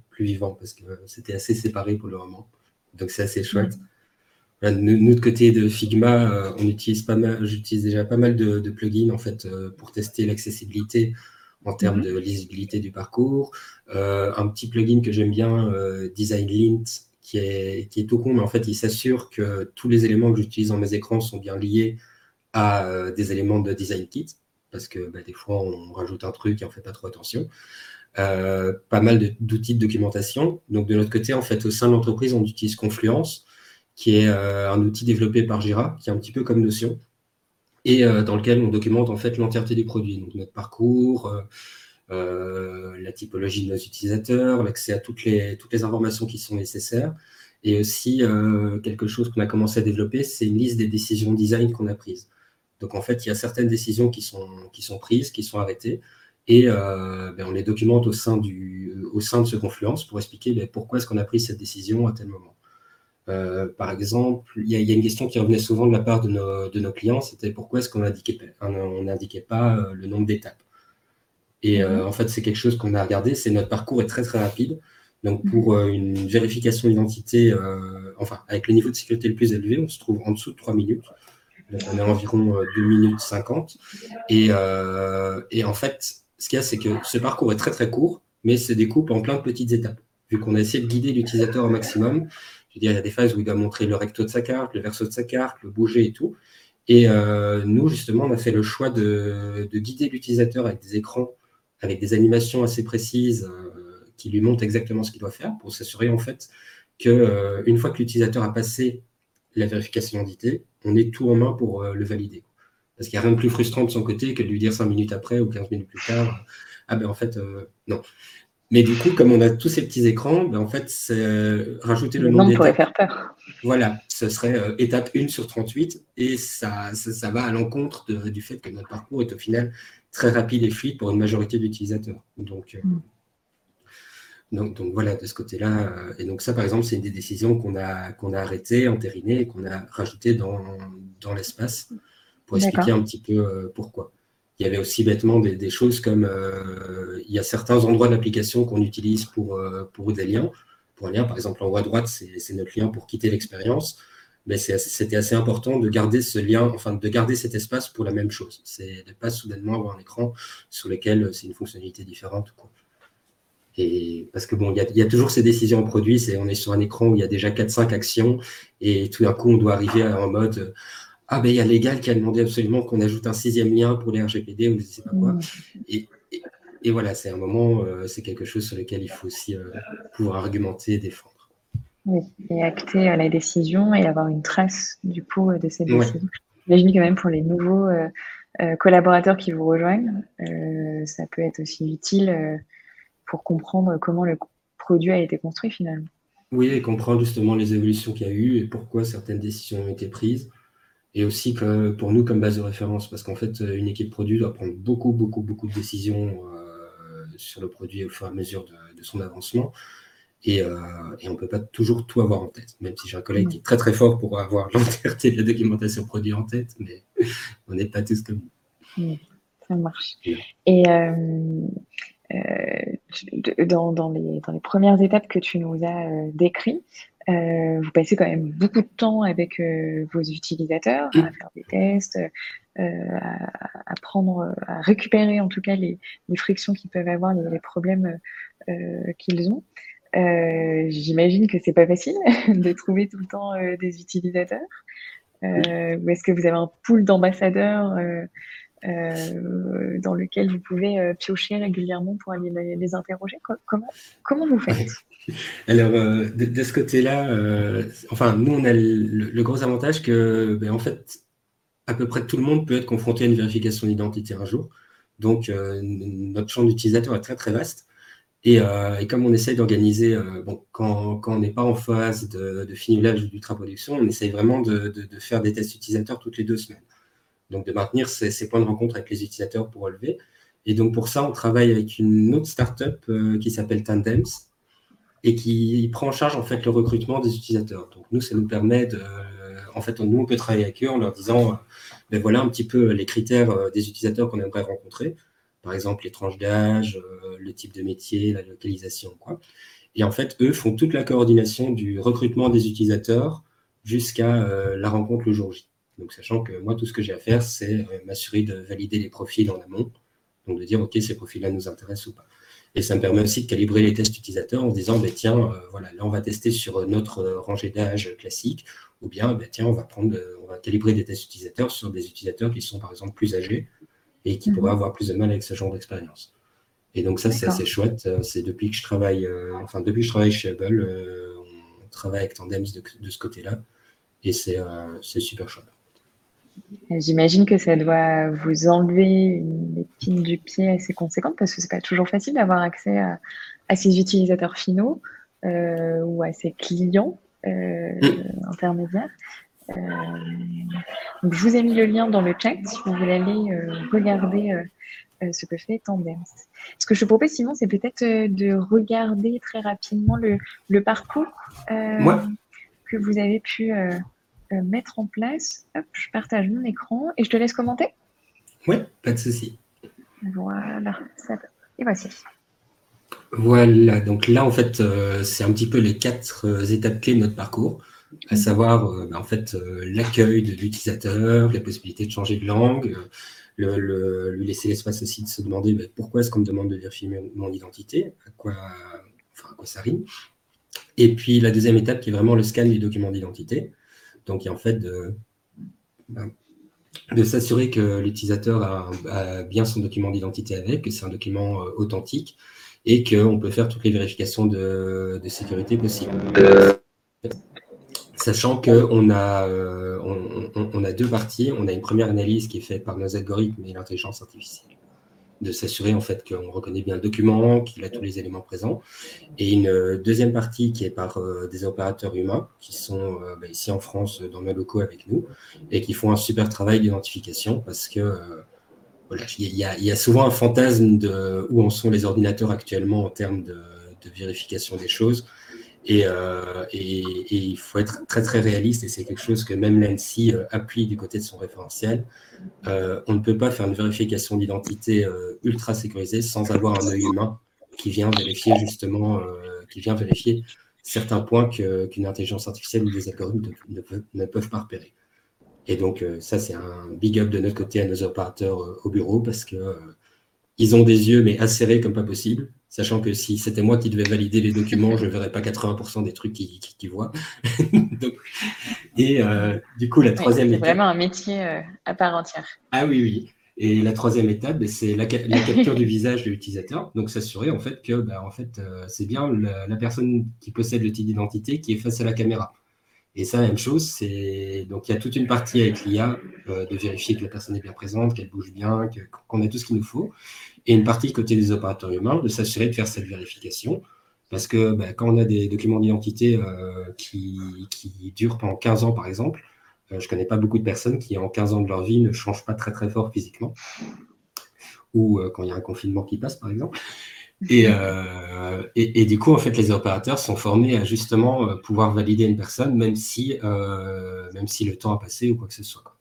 plus vivant parce que c'était assez séparé pour le moment. Donc c'est assez chouette. Nous, de côté de Figma, euh, on utilise pas mal, j'utilise déjà pas mal de, plugins en fait euh, pour tester l'accessibilité en termes mhm. de lisibilité du parcours. Euh, un petit plugin que j'aime bien, Design Lint, qui est, qui est tout con, mais en fait, il s'assure que tous les éléments que j'utilise dans mes écrans sont bien liés à des éléments de Design Kit, parce que bah, des fois, on rajoute un truc et on ne fait pas trop attention. pas mal d'outils de, de, documentation. Donc, de notre côté, en fait, au sein de l'entreprise, on utilise Confluence qui est euh, un outil développé par Jira, qui est un petit peu comme Notion, et euh, dans lequel on documente en fait l'entièreté du produit, notre parcours, euh, la typologie de nos utilisateurs, l'accès à toutes les, informations qui sont nécessaires. Et aussi, quelque chose qu'on a commencé à développer, c'est une liste des décisions design qu'on a prises. Donc, en fait, il y a certaines décisions qui sont, prises, qui sont arrêtées, et ben, on les documente au sein, du, au sein de ce confluence pour expliquer ben, pourquoi est-ce qu'on a pris cette décision à tel moment. Euh, par exemple, il y, a une question qui revenait souvent de la part de nos, clients, c'était pourquoi est-ce qu'on n'indiquait pas euh, le nombre d'étapes. Et euh, mhm. en fait, c'est quelque chose qu'on a regardé, c'est notre parcours est très très rapide. Donc mhm. pour une vérification d'identité, enfin avec le niveau de sécurité le plus élevé, on se trouve en dessous de 3 minutes. Donc on est environ 2 minutes 50. Et, et en fait, ce qu'il y a, c'est que ce parcours est très très court, mais se découpe en plein de petites étapes. Vu qu'on a essayé de guider l'utilisateur au maximum, il y a des phases où il doit montrer le recto de sa carte, le verso de sa carte, le bouger et tout. Et euh, nous, justement, on a fait le choix de, guider l'utilisateur avec des écrans, avec des animations assez précises euh, qui lui montrent exactement ce qu'il doit faire pour s'assurer en fait qu'une euh, fois que l'utilisateur a passé la vérification d'identité, on est tout en main pour le valider. Parce qu'il n'y a rien de plus frustrant de son côté que de lui dire cinq minutes après ou 15 minutes plus tard, ah ben en fait, non. Mais du coup, comme on a tous ces petits écrans, ben en fait, c'est euh, rajouter le, nombre pourrait faire peur. Voilà, ce serait euh, étape 1 sur 38 et ça, ça, va à l'encontre du fait que notre parcours est au final très rapide et fluide pour une majorité d'utilisateurs. Donc, euh, mm. donc, donc, voilà, de ce côté-là. et donc ça, par exemple, c'est une des décisions qu'on a, qu'on a arrêtées, entérinées et qu'on a rajoutées dans, dans l'espace pour expliquer un petit peu pourquoi il y avait aussi bêtement des, choses comme euh, il y a certains endroits de l'application qu'on utilise pour, euh, pour des liens. Pour un lien, par exemple, en haut à droite, c'est notre lien pour quitter l'expérience. Mais c'était assez important de garder ce lien, enfin de garder cet espace pour la même chose. C'est de ne pas soudainement avoir un écran sur lequel c'est une fonctionnalité différente. Et parce que bon, il y, a toujours ces décisions en produit, c'est on est sur un écran où il y a déjà 4-5 actions, et tout d'un coup, on doit arriver en mode Ah ben il y a légal qui a demandé absolument qu'on ajoute un sixième lien pour les RGPD ou je ne sais pas quoi. Mmh. Et, et, voilà, c'est un moment, euh, c'est quelque chose sur lequel il faut aussi euh, pouvoir argumenter et défendre. Oui, et acter la décision et avoir une trace du coup de cette décision. J'imagine quand même pour les nouveaux euh, collaborateurs qui vous rejoignent, ça peut être aussi utile pour comprendre comment le produit a été construit finalement. Oui, et comprendre justement les évolutions qu'il y a eu et pourquoi certaines décisions ont été prises. Et aussi que pour nous comme base de référence, parce qu'en fait, une équipe produit doit prendre beaucoup, beaucoup, beaucoup de décisions euh, sur le produit au fur et à mesure de, son avancement. Et, euh, et on ne peut pas toujours tout avoir en tête, même si j'ai un collègue qui est très très fort pour avoir (laughs) l'entièreté de la documentation produit en tête, mais (laughs) on n'est pas tous comme nous. ça marche. Et euh, dans, dans, les, dans, les, premières étapes que tu nous as décrites, euh, vous passez quand même beaucoup de temps avec vos utilisateurs à faire des tests, à, à, prendre, à récupérer en tout cas les, les frictions qu'ils peuvent avoir, les, problèmes qu'ils ont. J'imagine que c'est pas facile (laughs) de trouver tout le temps des utilisateurs. ou est-ce que vous avez un pool d'ambassadeurs euh, dans lequel vous pouvez euh, piocher régulièrement pour aller les, interroger comment, vous faites? Alors, euh, de, ce côté-là, enfin, nous, on a le, gros avantage que, ben, en fait, à peu près tout le monde peut être confronté à une vérification d'identité un jour. Donc, notre champ d'utilisateurs est très, très vaste. Et, comme on essaye d'organiser, quand, on n'est pas en phase de, de finissage d'ultra-production, on essaye vraiment de, de, faire des tests utilisateurs toutes les deux semaines donc de maintenir ces, points de rencontre avec les utilisateurs pour relever. Et donc pour ça, on travaille avec une autre startup euh, qui s'appelle Tandems et qui prend en charge en fait le recrutement des utilisateurs. Donc nous, ça nous permet de, en fait, nous on peut travailler avec eux en leur disant, euh, ben voilà un petit peu les critères euh, des utilisateurs qu'on aimerait rencontrer, par exemple les tranches d'âge, le type de métier, la localisation, quoi. Et en fait, eux font toute la coordination du recrutement des utilisateurs jusqu'à la rencontre le jour J. Donc, sachant que moi, tout ce que j'ai à faire, c'est euh, m'assurer de valider les profils en amont. Donc, de dire, OK, ces profils-là nous intéressent ou pas. Et ça me permet aussi de calibrer les tests utilisateurs en se disant, ben, tiens, euh, voilà, là, on va tester sur notre euh, rangée d'âge classique, ou bien, ben, tiens, on va, prendre, on va calibrer des tests utilisateurs sur des utilisateurs qui sont, par exemple, plus âgés et qui pourraient mhm. avoir plus de mal avec ce genre d'expérience. Et donc, ça, c'est assez chouette. C'est depuis que je travaille, enfin, depuis que je travaille chez Apple, on travaille avec Tandems de, de ce côté-là. Et c'est super chouette. J'imagine que ça doit vous enlever une épine du pied assez conséquente parce que c'est pas toujours facile d'avoir accès à, ces utilisateurs finaux euh, ou à ces clients euh, intermédiaires. Euh, donc je vous ai mis le lien dans le chat si vous voulez aller regarder ce que fait Tandem. Ce que je te propose, Simon, c'est peut-être de regarder très rapidement le, parcours que vous avez pu euh, mettre en place. Hop, je partage mon écran et je te laisse commenter. Oui, pas de souci. Voilà, et voici. Voilà, donc là, en fait, euh, c'est un petit peu les quatre euh, étapes clés de notre parcours, à mhm. savoir, bah, en fait, l'accueil de l'utilisateur, la possibilité de changer de langue, le, lui laisser l'espace aussi de se demander bah, pourquoi est-ce qu'on me demande de vérifier mon, identité, à quoi, enfin, à quoi ça rime. Et puis, la deuxième étape qui est vraiment le scan du document d'identité. Donc, en fait de, ben, de s'assurer que l'utilisateur a, bien son document d'identité avec, que c'est un document euh, authentique et qu'on peut faire toutes les vérifications de, sécurité possibles. Sachant qu'on euh, on, a deux parties. On a une première analyse qui est faite par nos algorithmes et l'intelligence artificielle de s'assurer en fait qu'on reconnaît bien le document, qu'il a tous les éléments présents. Et une euh, deuxième partie qui est par euh, des opérateurs humains qui sont euh, bah, ici en France dans nos locaux avec nous et qui font un super travail d'identification parce que voilà, il y, a souvent un fantasme de où en sont les ordinateurs actuellement en termes de vérification des choses. Euh, et, il faut être très très réaliste et c'est quelque chose que même l'ANSI euh, appuie du côté de son référentiel. Euh, on ne peut pas faire une vérification d'identité ultra sécurisée sans avoir un œil humain qui vient vérifier justement, qui vient vérifier certains points qu'une intelligence artificielle ou des algorithmes ne, peuvent, ne peuvent pas repérer. Et donc ça c'est un big up de notre côté à nos opérateurs au bureau parce que ils ont des yeux, mais acérés comme pas possible, sachant que si c'était moi qui devais valider les documents, je ne verrais pas 80% des trucs qu'ils voient. (laughs) et euh, du coup, la troisième C'est vraiment un métier euh, à part entière. Ah oui, oui. Et la troisième étape, ben, c'est la, capture du visage de l'utilisateur. Donc, s'assurer en fait que ben, en fait, euh, c'est bien la, personne qui possède le titre d'identité qui est face à la caméra. Et ça, même chose, c'est donc il y a toute une partie avec l'IA euh, de vérifier que la personne est bien présente, qu'elle bouge bien, qu'on a tout ce qu'il nous faut, et une partie côté des opérateurs humains de s'assurer de faire cette vérification. Parce que ben, quand on a des documents d'identité euh, qui, qui, durent pendant 15 ans, par exemple, euh, je ne connais pas beaucoup de personnes qui, en 15 ans de leur vie, ne changent pas très très fort physiquement. Ou quand il y a un confinement qui passe, par exemple. Euh, et, du coup, en fait, les opérateurs sont formés à justement euh, pouvoir valider une personne, même si, euh, même si le temps a passé ou quoi que ce soit.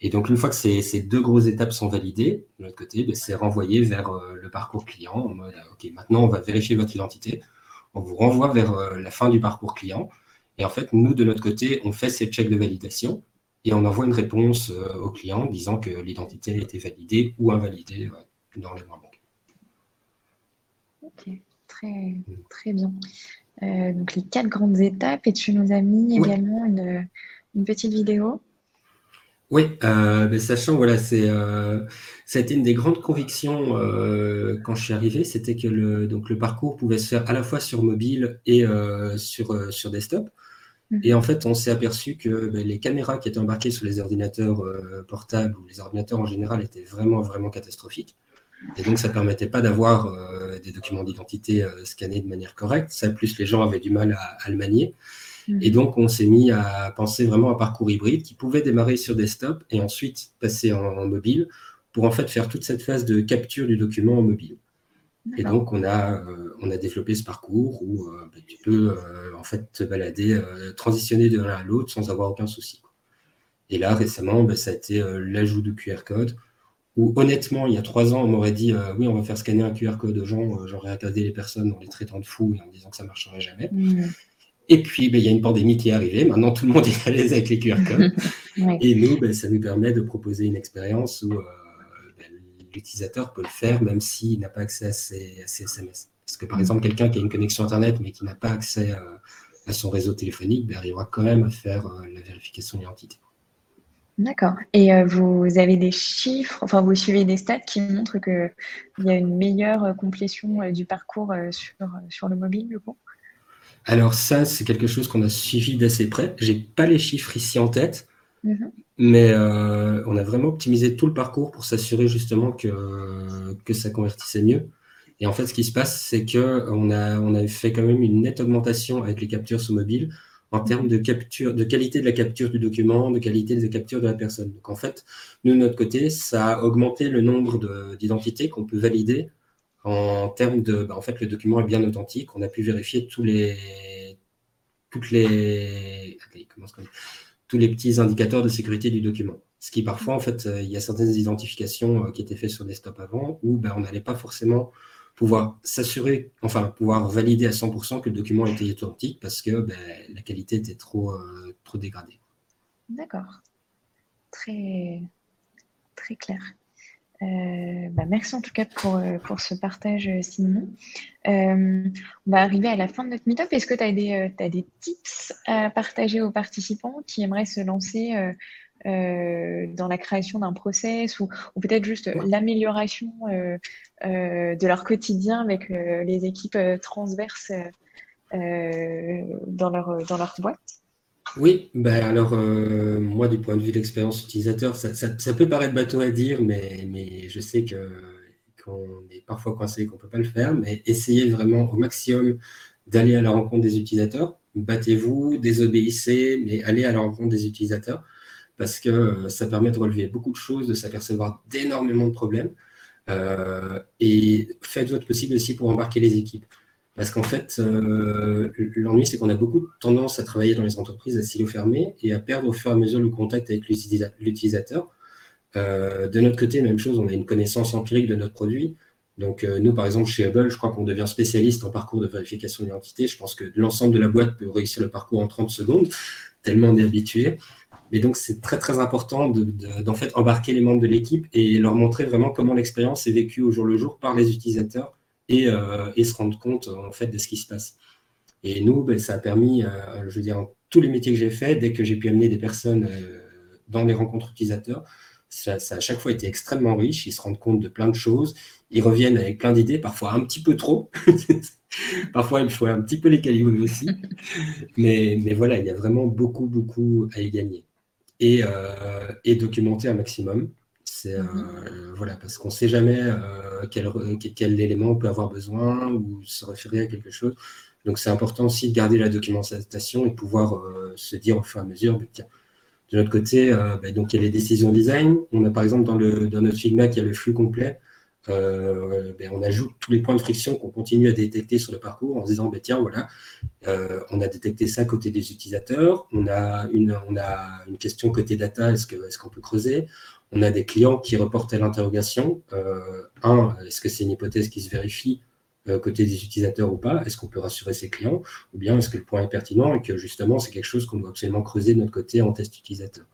Et donc, une fois que ces, deux grosses étapes sont validées, de l'autre côté, ben, c'est renvoyé vers le parcours client en mode OK, maintenant, on va vérifier votre identité. On vous renvoie vers la fin du parcours client. Et en fait, nous, de notre côté, on fait ces checks de validation et on envoie une réponse au client disant que l'identité a été validée ou invalidée dans les mois Ok, très, très bien. Euh, donc les quatre grandes étapes, et tu nous as mis également une, petite vidéo. Oui, euh, ben, sachant, voilà, c'est, euh, ça a été une des grandes convictions quand je suis arrivé, c'était que le, donc, le parcours pouvait se faire à la fois sur mobile et sur, sur desktop. Mhm. Et en fait, on s'est aperçu que ben, les caméras qui étaient embarquées sur les ordinateurs portables ou les ordinateurs en général étaient vraiment, vraiment catastrophiques. Et donc, ça ne permettait pas d'avoir euh, des documents d'identité euh, scannés de manière correcte. Ça, plus les gens avaient du mal à, le manier. Mm. Et donc, on s'est mis à penser vraiment à un parcours hybride qui pouvait démarrer sur desktop et ensuite passer en, mobile pour en fait faire toute cette phase de capture du document en mobile. Et donc, on a, euh, on a développé ce parcours où bah, tu peux en fait te balader, transitionner de l'un à l'autre sans avoir aucun souci. Et là, récemment, bah, ça a été l'ajout du QR code où honnêtement, il y a trois ans, on m'aurait dit euh, oui, on va faire scanner un QR code aux gens, euh, j'aurais accadé les personnes en les traitant de fous et en disant que ça ne marcherait jamais. Mm. Et puis, ben, il y a une pandémie qui est arrivée. Maintenant, tout le monde est à l'aise avec les QR codes. (laughs) Et nous, ben, ça nous permet de proposer une expérience où euh, ben, l'utilisateur peut le faire même s'il n'a pas accès à ses, SMS. Parce que, par mm. exemple, quelqu'un qui a une connexion Internet mais qui n'a pas accès à son réseau téléphonique arrivera quand même à faire la vérification d'identité. D'accord. Et euh, vous avez des chiffres, enfin vous suivez des stats qui montrent qu'il y a une meilleure euh, complétion euh, du parcours sur, sur le mobile, du coup? Alors ça, c'est quelque chose qu'on a suivi d'assez près. Je n'ai pas les chiffres ici en tête, mhm. mais on a vraiment optimisé tout le parcours pour s'assurer justement que, que ça convertissait mieux. Et en fait, ce qui se passe, c'est qu'on a, on a fait quand même une nette augmentation avec les captures sous mobile en termes de qualité de la capture du document, de qualité de la capture de la personne. Donc en fait, nous de notre côté, ça a augmenté le nombre d'identités qu'on peut valider en termes de, bah, en fait, le document est bien authentique. On a pu vérifier tous les, toutes les, tous les petits indicateurs de sécurité du document. Ce qui parfois, en fait, euh, il y a certaines identifications euh, qui étaient faites sur desktop avant où ben, on n'allait pas forcément pouvoir s'assurer, enfin pouvoir valider à 100% que le document était authentique parce que ben, la qualité était trop, euh, trop dégradée. D'accord. Très, très clair. Euh, bah, merci en tout cas pour, euh, pour ce partage, Simon. on va arriver à la fin de notre meetup. Est-ce que tu as, as des tips à partager aux participants qui aimeraient se lancer euh, dans la création d'un process ou, peut-être juste l'amélioration euh, euh, de leur quotidien avec les équipes transverses dans, leur, dans leur boîte? Oui, ben alors moi du point de vue de l'expérience utilisateur, ça, ça, peut paraître bateau à dire, mais, mais je sais que qu'on est parfois coincé, qu'on ne peut pas le faire, mais essayez vraiment au maximum d'aller à la rencontre des utilisateurs. Battez-vous, désobéissez, mais allez à la rencontre des utilisateurs parce que euh, ça permet de relever beaucoup de choses, de s'apercevoir d'énormément de problèmes. Euh, et faites votre possible aussi pour embarquer les équipes. Parce qu'en fait, euh, l'ennui, c'est qu'on a beaucoup tendance à travailler dans les entreprises à silo fermé et à perdre au fur et à mesure le contact avec l'utilisateur. de notre côté, même chose, on a une connaissance empirique de notre produit. Donc, nous, par exemple, chez Hubble, je crois qu'on devient spécialiste en parcours de vérification d'identité. Je pense que l'ensemble de la boîte peut réussir le parcours en 30 secondes, tellement on est habitué. Mais donc, c'est très, très important d'en fait embarquer les membres de l'équipe et leur montrer vraiment comment l'expérience est vécue au jour le jour par les utilisateurs et, et se rendre compte en fait de ce qui se passe. Et nous, ben, ça a permis, je veux dire, tous les métiers que j'ai faits, dès que j'ai pu amener des personnes dans les rencontres utilisateurs, ça, a à chaque fois été extrêmement riche. Ils se rendent compte de plein de choses. Ils reviennent avec plein d'idées, parfois un petit peu trop. (laughs) parfois, il faut un petit peu les calibrer aussi. mais voilà, il y a vraiment beaucoup, beaucoup à y gagner. Et, euh, et documenter un maximum. C'est euh, mhm. voilà, parce qu'on ne sait jamais euh, quel, quel, élément on peut avoir besoin ou se référer à quelque chose. Donc, c'est important aussi de garder la documentation et de pouvoir se dire au fur et à mesure, tiens, de notre côté, euh, ben, donc il y a les décisions design. On a par exemple dans, le, dans notre Figma qui a le flux complet. Euh, ben, on ajoute tous les points de friction qu'on continue à détecter sur le parcours en se disant ben, tiens voilà. Euh, on a détecté ça côté des utilisateurs. On a une question côté data est-ce qu'on peut creuser? On a des clients qui reportent à l'interrogation. Un est-ce que c'est une hypothèse qui se vérifie euh, côté des utilisateurs ou pas? Est-ce qu'on peut rassurer ses clients? Ou bien est-ce que le point est pertinent et que justement c'est quelque chose qu'on doit absolument creuser de notre côté en test utilisateur?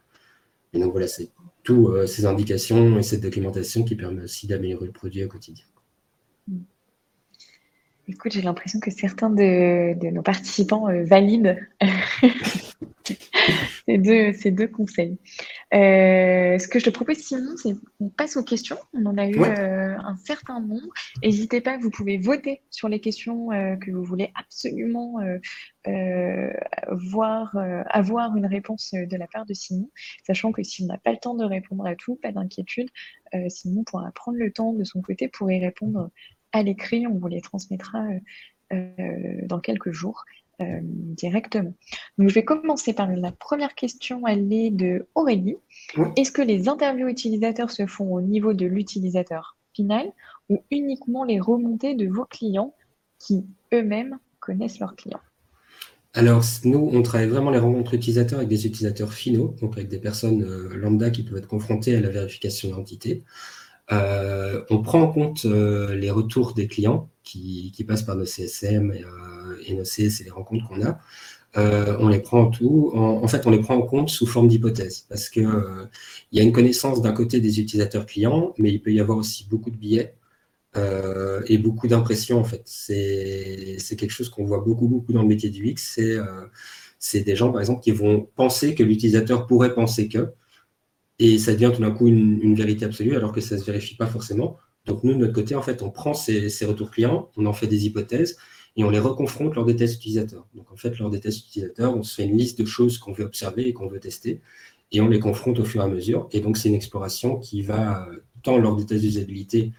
Et donc voilà, c'est toutes euh, ces indications et cette documentation qui permet aussi d'améliorer le produit au quotidien. Écoute, j'ai l'impression que certains de, nos participants euh, valident (laughs) ces, deux, ces deux conseils. Euh, ce que je te propose, Simon, c'est qu'on passe aux questions. On en a eu euh, un certain nombre. N'hésitez pas, vous pouvez voter sur les questions que vous voulez absolument voir, avoir une réponse de la part de Simon, sachant que si on n'a pas le temps de répondre à tout, pas d'inquiétude, Simon pourra prendre le temps de son côté pour y répondre à l'écrit. On vous les transmettra euh, dans quelques jours euh, directement. Donc, je vais commencer par la première question. Elle est de Aurélie. Est-ce que les interviews utilisateurs se font au niveau de l'utilisateur final ou uniquement les remontées de vos clients qui eux-mêmes connaissent leurs clients? Alors, nous, on travaille vraiment les rencontres utilisateurs avec des utilisateurs finaux, donc avec des personnes euh, lambda qui peuvent être confrontées à la vérification d'identité. Euh, on prend en compte euh, les retours des clients qui, passent par nos CSM euh, et, nos CS et les rencontres qu'on a. on les prend en tout. En, fait, on les prend en compte sous forme d'hypothèse parce qu'il il y a une connaissance d'un côté des utilisateurs clients, mais il peut y avoir aussi beaucoup de billets et beaucoup d'impressions. En fait, c'est quelque chose qu'on voit beaucoup, beaucoup dans le métier du X. C'est des gens, par exemple, qui vont penser que l'utilisateur pourrait penser que et ça devient tout d'un coup une, vérité absolue alors que ça ne se vérifie pas forcément. Donc nous, de notre côté, en fait, on prend ces, retours clients, on en fait des hypothèses et on les reconfronte lors des tests utilisateurs. Donc en fait, lors des tests utilisateurs, on se fait une liste de choses qu'on veut observer et qu'on veut tester et on les confronte au fur et à mesure. Et donc c'est une exploration qui va, tant lors des tests d'usabilité,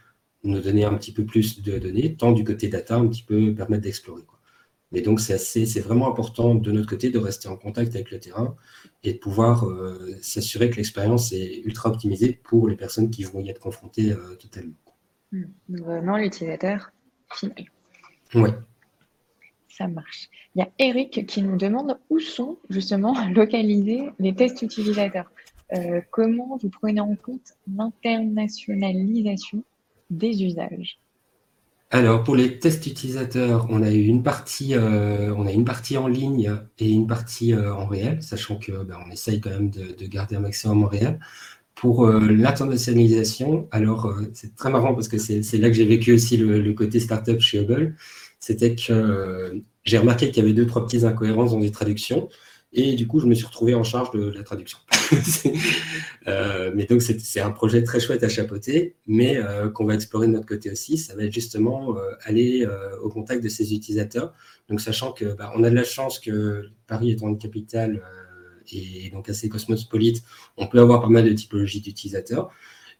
nous donner un petit peu plus de données, tant du côté data, un petit peu permettre d'explorer. Et donc, c'est vraiment important de notre côté de rester en contact avec le terrain et de pouvoir euh, s'assurer que l'expérience est ultra optimisée pour les personnes qui vont y être confrontées euh, totalement. Hmm. vraiment l'utilisateur final. Oui. Ça marche. Il y a Eric qui nous demande où sont justement (laughs) localisés les tests utilisateurs. Euh, comment vous prenez en compte l'internationalisation des usages? Alors, pour les tests utilisateurs, on a eu une partie, euh, on a une partie en ligne et une partie euh, en réel, sachant que ben, on essaye quand même de, garder un maximum en réel. Pour euh, l'internationalisation, alors c'est très marrant parce que c'est là que j'ai vécu aussi le, le, côté startup chez Hubble. C'était que j'ai remarqué qu'il y avait deux, trois petites incohérences dans les traductions. Et du coup, je me suis retrouvé en charge de la traduction. (laughs) Euh, mais donc, c'est un projet très chouette à chapeauter, mais euh, qu'on va explorer de notre côté aussi. Ça va être justement euh, aller au contact de ces utilisateurs. Donc, sachant que bah, on a de la chance que Paris étant une capitale et donc assez cosmopolite, on peut avoir pas mal de typologies d'utilisateurs.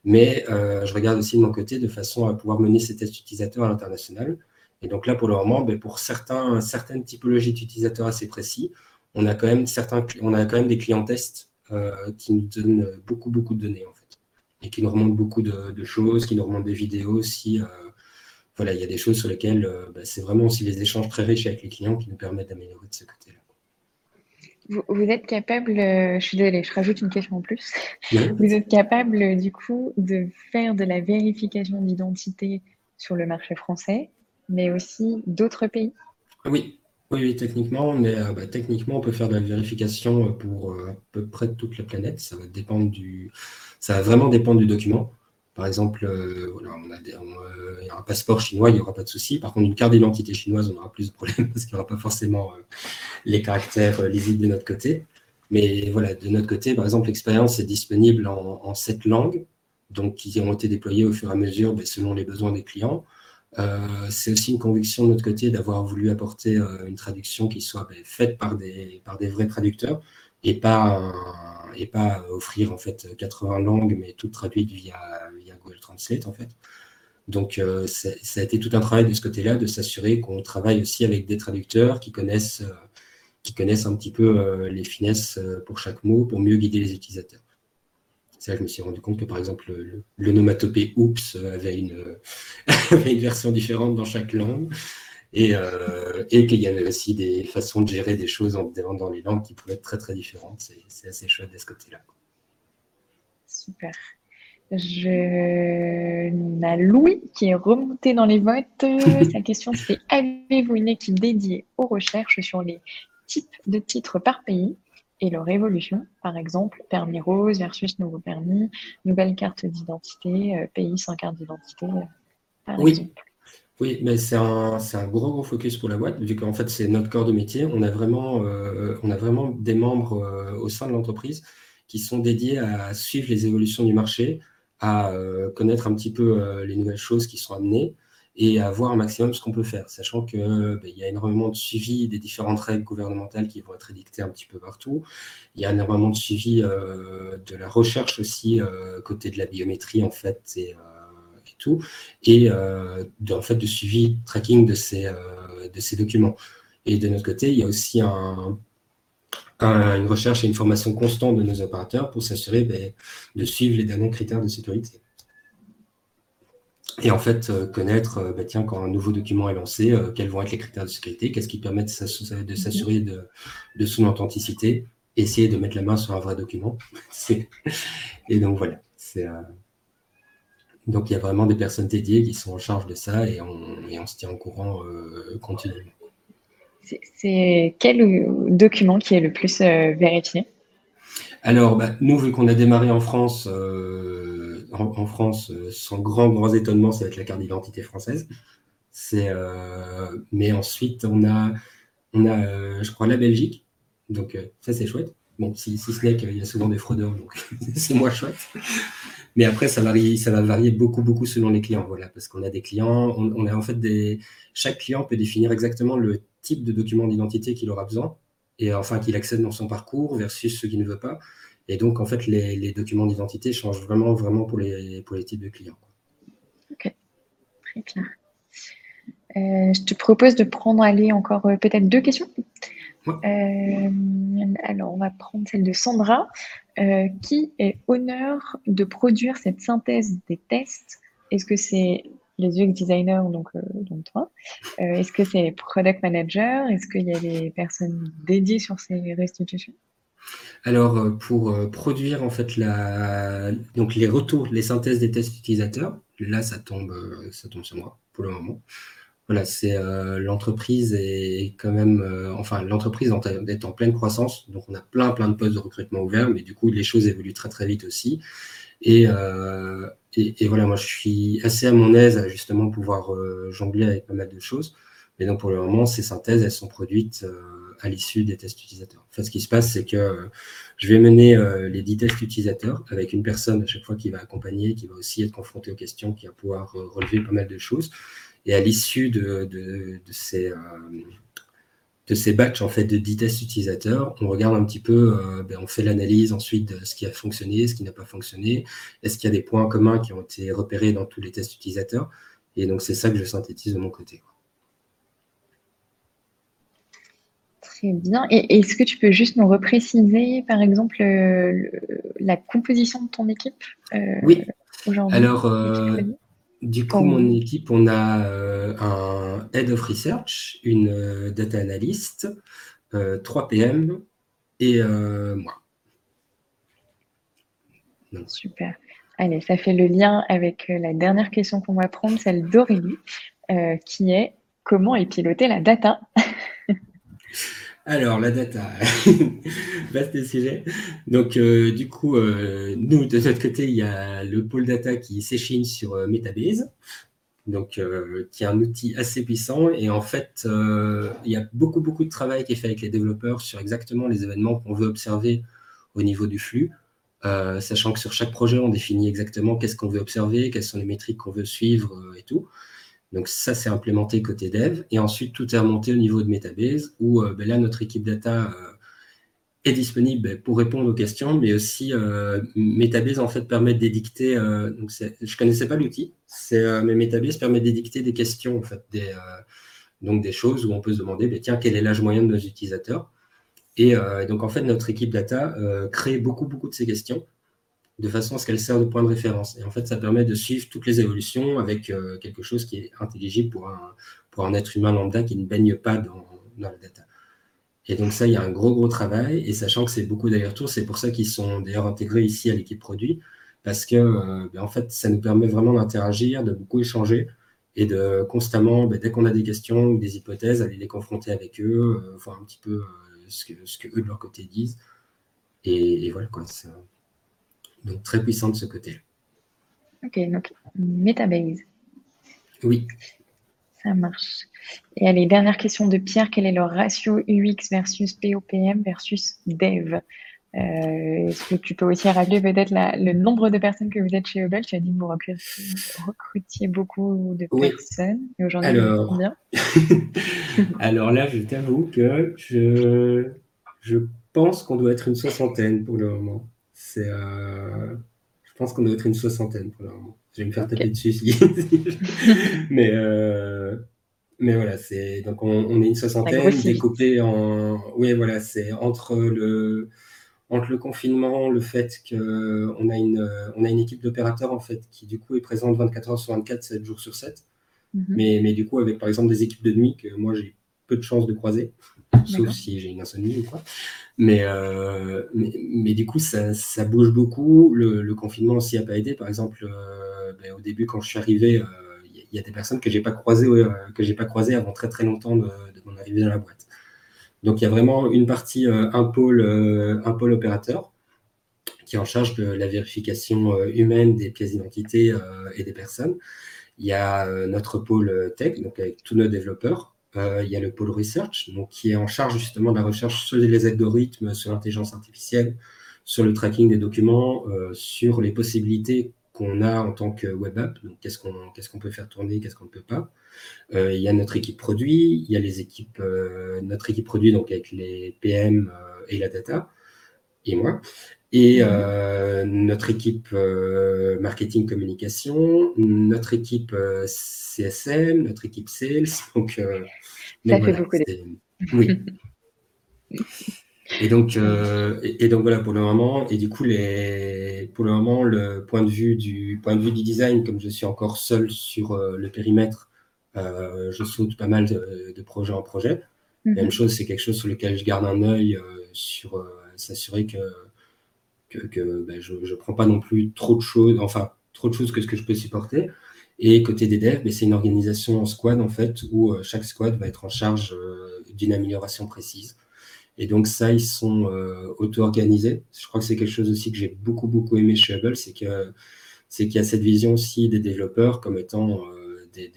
Mais je regarde aussi de mon côté de façon à pouvoir mener ces tests utilisateurs à l'international. Et donc là, pour le moment, ben, pour certains, certaines typologies d'utilisateurs assez précis, on a quand même certains, on a quand même des clients tests qui nous donnent beaucoup, beaucoup de données en fait, et qui nous remontent beaucoup de, choses, qui nous remontent des vidéos aussi. Euh, voilà, il y a des choses sur lesquelles euh, bah, c'est vraiment aussi les échanges très riches avec les clients qui nous permettent d'améliorer de ce côté-là. Vous, êtes capable, je suis désolée, je rajoute une question en plus. (laughs) Vous êtes capable du coup de faire de la vérification d'identité sur le marché français, mais aussi d'autres pays? Oui, Oui, techniquement, mais bah, techniquement, on peut faire de la vérification pour à peu près toute la planète. Ça va dépendre du, ça va vraiment dépendre du document. Par exemple, voilà, on a un passeport chinois, il n'y aura pas de souci. Par contre, une carte d'identité chinoise, on aura plus de problèmes (laughs) parce qu'il n'y aura pas forcément les caractères lisibles de notre côté. Mais voilà, de notre côté, par exemple, l'expérience est disponible en, sept langues, donc qui ont été déployées au fur et à mesure ben, selon les besoins des clients. Euh, c'est aussi une conviction de notre côté d'avoir voulu apporter euh, une traduction qui soit ben, faite par des, par des vrais traducteurs et pas, et pas offrir en fait 80 langues, mais toutes traduites via, via Google Translate en fait. Donc, euh, ça a été tout un travail de ce côté-là, de s'assurer qu'on travaille aussi avec des traducteurs qui connaissent qui connaissent un petit peu euh, les finesses euh, pour chaque mot pour mieux guider les utilisateurs. Je me suis rendu compte que, par exemple, l'onomatopée Oops avait une, (laughs) une, version différente dans chaque langue et, euh, et qu'il y avait aussi des façons de gérer des choses en, dans les langues qui pouvaient être très, très différentes. C'est assez chouette de ce côté-là. Super. Je... On a Louis qui est remonté dans les votes. (laughs) Sa question c'est avez-vous une équipe dédiée aux recherches sur les type de titres par pays? Et leur évolution. Par exemple, permis rose versus nouveau permis, nouvelle carte d'identité, euh, pays sans carte d'identité, euh, par oui. exemple. Oui, mais c'est un, un, gros, gros focus pour la boîte, vu qu'en fait, c'est notre corps de métier. On a vraiment, euh, on a vraiment des membres au sein de l'entreprise qui sont dédiés à suivre les évolutions du marché, à connaître un petit peu les nouvelles choses qui sont amenées, et à voir un maximum ce qu'on peut faire, sachant qu'il ben, il y a énormément de suivi des différentes règles gouvernementales qui vont être édictées un petit peu partout. Il y a énormément de suivi euh, de la recherche aussi, euh, côté de la biométrie en fait, et, euh, tout, et de, en fait de suivi, tracking de ces, de ces documents. Et de notre côté, il y a aussi un, une recherche et une formation constante de nos opérateurs pour s'assurer ben, de suivre les derniers critères de sécurité et en fait euh, connaître, euh, bah, tiens, quand un nouveau document est lancé, euh, quels vont être les critères de sécurité, qu'est-ce qui permet de s'assurer de, de, son authenticité, essayer de mettre la main sur un vrai document. (laughs) et donc voilà, c'est donc il y a vraiment des personnes dédiées qui sont en charge de ça et on, et on se tient au courant continuellement. C'est quel document qui est le plus vérifié? Alors, bah, nous, vu qu'on a démarré en France, en, France, euh, sans grand, grand étonnement, ça va être la carte d'identité française. Euh, mais ensuite, on a, on a euh, je crois, la Belgique. Donc, ça, c'est chouette. Bon, si, si ce n'est qu'il y a souvent des fraudeurs, donc (laughs) c'est moins chouette. Mais après, ça, varie, ça va varier beaucoup, beaucoup selon les clients. Voilà, parce qu'on a des clients, on, a en fait des. Chaque client peut définir exactement le type de document d'identité qu'il aura besoin, et enfin qu'il accède dans son parcours versus ce qu'il ne veut pas. Et donc, en fait, les, documents d'identité changent vraiment, vraiment pour les, pour les types de clients. Ok, très clair. Euh, je te propose de prendre, aller encore euh, peut-être deux questions. Euh, alors, on va prendre celle de Sandra. qui est honneur de produire cette synthèse des tests? Est-ce que c'est les UX designers, donc, donc toi? Est-ce que c'est les product managers? Est-ce qu'il y a des personnes dédiées sur ces restitutions? Alors, euh, pour euh, produire en fait les retours, les synthèses des tests utilisateurs, là, ça tombe, euh, ça tombe sur moi pour le moment. Voilà, c'est l'entreprise est quand même, enfin, l'entreprise est en pleine croissance, donc on a plein, plein de postes de recrutement ouverts, mais du coup, les choses évoluent très, très vite aussi. Et, et, voilà, moi, je suis assez à mon aise à justement pouvoir jongler avec pas mal de choses. Mais donc, pour le moment, ces synthèses, elles sont produites à l'issue des tests utilisateurs. En fait, ce qui se passe, c'est que euh, je vais mener euh, les 10 tests utilisateurs avec une personne à chaque fois qui va accompagner, qui va aussi être confrontée aux questions, qui va pouvoir euh, relever pas mal de choses. Et à l'issue de, de, ces, de ces batchs en fait, de 10 tests utilisateurs, on regarde un petit peu, ben, on fait l'analyse ensuite de ce qui a fonctionné, ce qui n'a pas fonctionné, est-ce qu'il y a des points communs qui ont été repérés dans tous les tests utilisateurs? Et donc, c'est ça que je synthétise de mon côté. Très bien. Et est-ce que tu peux juste nous repréciser, par exemple, la composition de ton équipe euh, Oui. Alors, euh, du coup, mon équipe, on a euh, un Head of Research, une Data Analyst, trois PM et moi. Super. Allez, ça fait le lien avec la dernière question qu'on va prendre, celle d'Aurélie, qui est comment est pilotée la data? (laughs) Alors, la data, (laughs) vaste sujet. Donc, euh, du coup, euh, nous, de notre côté, il y a le pôle data qui s'échine sur euh, Metabase, donc, qui est un outil assez puissant. Et en fait, il y a beaucoup, beaucoup de travail qui est fait avec les développeurs sur exactement les événements qu'on veut observer au niveau du flux, sachant que sur chaque projet, on définit exactement qu'est-ce qu'on veut observer, quelles sont les métriques qu'on veut suivre et tout. Donc ça, c'est implémenté côté dev. Et ensuite, tout est remonté au niveau de Metabase, où euh, ben là, notre équipe data euh, est disponible ben, pour répondre aux questions, mais aussi euh, Metabase, en fait, permet d'édicter, donc je ne connaissais pas l'outil, mais Metabase permet d'édicter des questions, en fait, des, donc des choses où on peut se demander, ben, tiens, quel est l'âge moyen de nos utilisateurs? Et donc, en fait, notre équipe data crée beaucoup, beaucoup de ces questions de façon à ce qu'elle serve de point de référence. Et en fait, ça permet de suivre toutes les évolutions avec euh, quelque chose qui est intelligible pour un, pour un être humain lambda qui ne baigne pas dans, dans la data. Et donc ça, il y a un gros, gros travail. Et sachant que c'est beaucoup d'allers-retours, c'est pour ça qu'ils sont d'ailleurs intégrés ici à l'équipe produit, parce que euh, ben, en fait, ça nous permet vraiment d'interagir, de beaucoup échanger et de constamment, ben, dès qu'on a des questions ou des hypothèses, aller les confronter avec eux, euh, voir un petit peu ce, que, ce que eux de leur côté disent. Et voilà quoi. Donc très puissant de ce côté. Ok, donc Metabase. Oui. Ça marche. Et allez, dernière question de Pierre. Quel est le ratio UX versus POPM versus Dev? Euh, Est-ce que tu peux aussi rappeler peut-être le nombre de personnes que vous êtes chez Hubble Tu as dit que vous recrutiez beaucoup de personnes. Et aujourd'hui, Alors... combien? (laughs) Alors là, je t'avoue que je, je pense qu'on doit être une soixantaine pour le moment. C'est, euh, je pense qu'on doit être une soixantaine pour le moment. Je vais me faire taper dessus (laughs) mais, euh, mais voilà, c'est donc on, est une soixantaine découpée en. Oui, voilà, c'est entre le entre le confinement, le fait qu'on a une, on a une équipe d'opérateurs en fait qui du coup est présente 24 heures sur 24, 7 jours sur 7. Mhm. mais, mais du coup, avec par exemple des équipes de nuit que moi j'ai peu de chances de croiser, sauf si j'ai une insomnie ou quoi. Euh, mais, mais, du coup, ça, ça bouge beaucoup. Le, confinement aussi n'a pas aidé. Par exemple, euh, ben, au début, quand je suis arrivé, euh, il y, a des personnes que je n'ai pas croisées j'ai pas croisées avant très très longtemps de, mon arrivée dans la boîte. Donc, il y a vraiment une partie, un, pôle, un pôle opérateur qui est en charge de la vérification humaine des pièces d'identité et des personnes. Il y a notre pôle tech, donc avec tous nos développeurs, euh, il y a le pôle research, donc, qui est en charge justement de la recherche sur les algorithmes, sur l'intelligence artificielle, sur le tracking des documents, euh, sur les possibilités qu'on a en tant que web app, donc qu'est-ce qu'on qu'est-ce qu'on peut faire tourner, qu'est-ce qu'on ne peut pas. Euh, il y a notre équipe produit, il y a les équipes, notre équipe produit donc avec les PM et la data, et moi. Et mhm. notre équipe marketing communication, notre équipe CSM, notre équipe sales. (laughs) Donc, ça fait beaucoup Oui. Et donc, euh, et, donc voilà pour le moment. Et du coup, les, pour le moment, le point de vue du point de vue du design, comme je suis encore seul sur euh, le périmètre, euh, je saute pas mal de, projet en projet. Mhm. Même chose, c'est quelque chose sur lequel je garde un œil sur s'assurer que que, ben, je ne prends pas non plus trop de choses, enfin trop de choses que ce que je peux supporter. Et côté des ben, c'est une organisation en squad en fait où euh, chaque squad va être en charge euh, d'une amélioration précise. Et donc ça, ils sont euh, auto-organisés. Je crois que c'est quelque chose aussi que j'ai beaucoup beaucoup aimé chez Hubble, c'est qu'il y a cette vision aussi des développeurs comme étant des,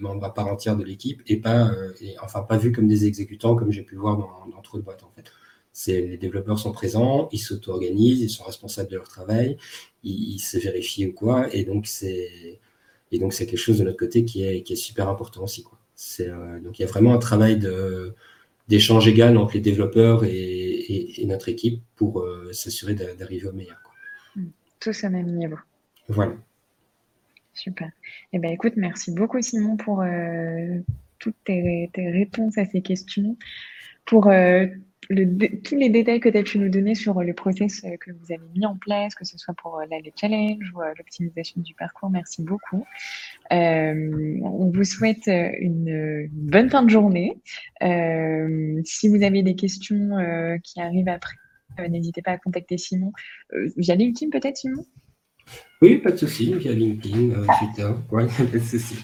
membres à part entière de l'équipe et pas et, enfin pas vus comme des exécutants comme j'ai pu voir dans, dans trop de boîtes en fait. C'est les développeurs sont présents, ils s'auto-organisent, ils sont responsables de leur travail, ils, ils se vérifient ou quoi, et donc c'est et donc, c'est quelque chose de notre côté qui est, qui est super important aussi. Quoi. Euh, donc, il y a vraiment un travail d'échange égal entre les développeurs et, et, notre équipe pour euh, s'assurer d'arriver au meilleur. Quoi. Mmh. Tous au même niveau. Voilà. Super. Eh ben, écoute, merci beaucoup, Simon, pour euh, toutes tes, tes, réponses à ces questions, pour tous les détails que tu as pu nous donner sur le process euh, que vous avez mis en place, que ce soit pour euh, les challenges ou euh, l'optimisation du parcours. Merci beaucoup. on vous souhaite une, bonne fin de journée. si vous avez des questions qui arrivent après, n'hésitez pas à contacter Simon via LinkedIn peut-être, Simon? Oui, pas de souci, via LinkedIn, Twitter, ouais, (laughs) pas de souci.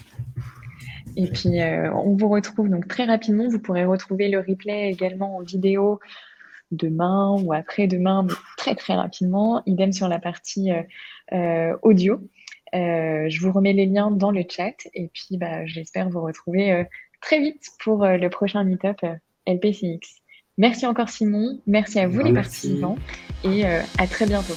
Et puis, on vous retrouve donc très rapidement. Vous pourrez retrouver le replay également en vidéo demain ou après-demain, mais très très rapidement. Idem sur la partie audio. je vous remets les liens dans le chat et puis bah, j'espère vous retrouver très vite pour le prochain meetup LPCX. Merci encore Simon, merci à vous les participants et à très bientôt.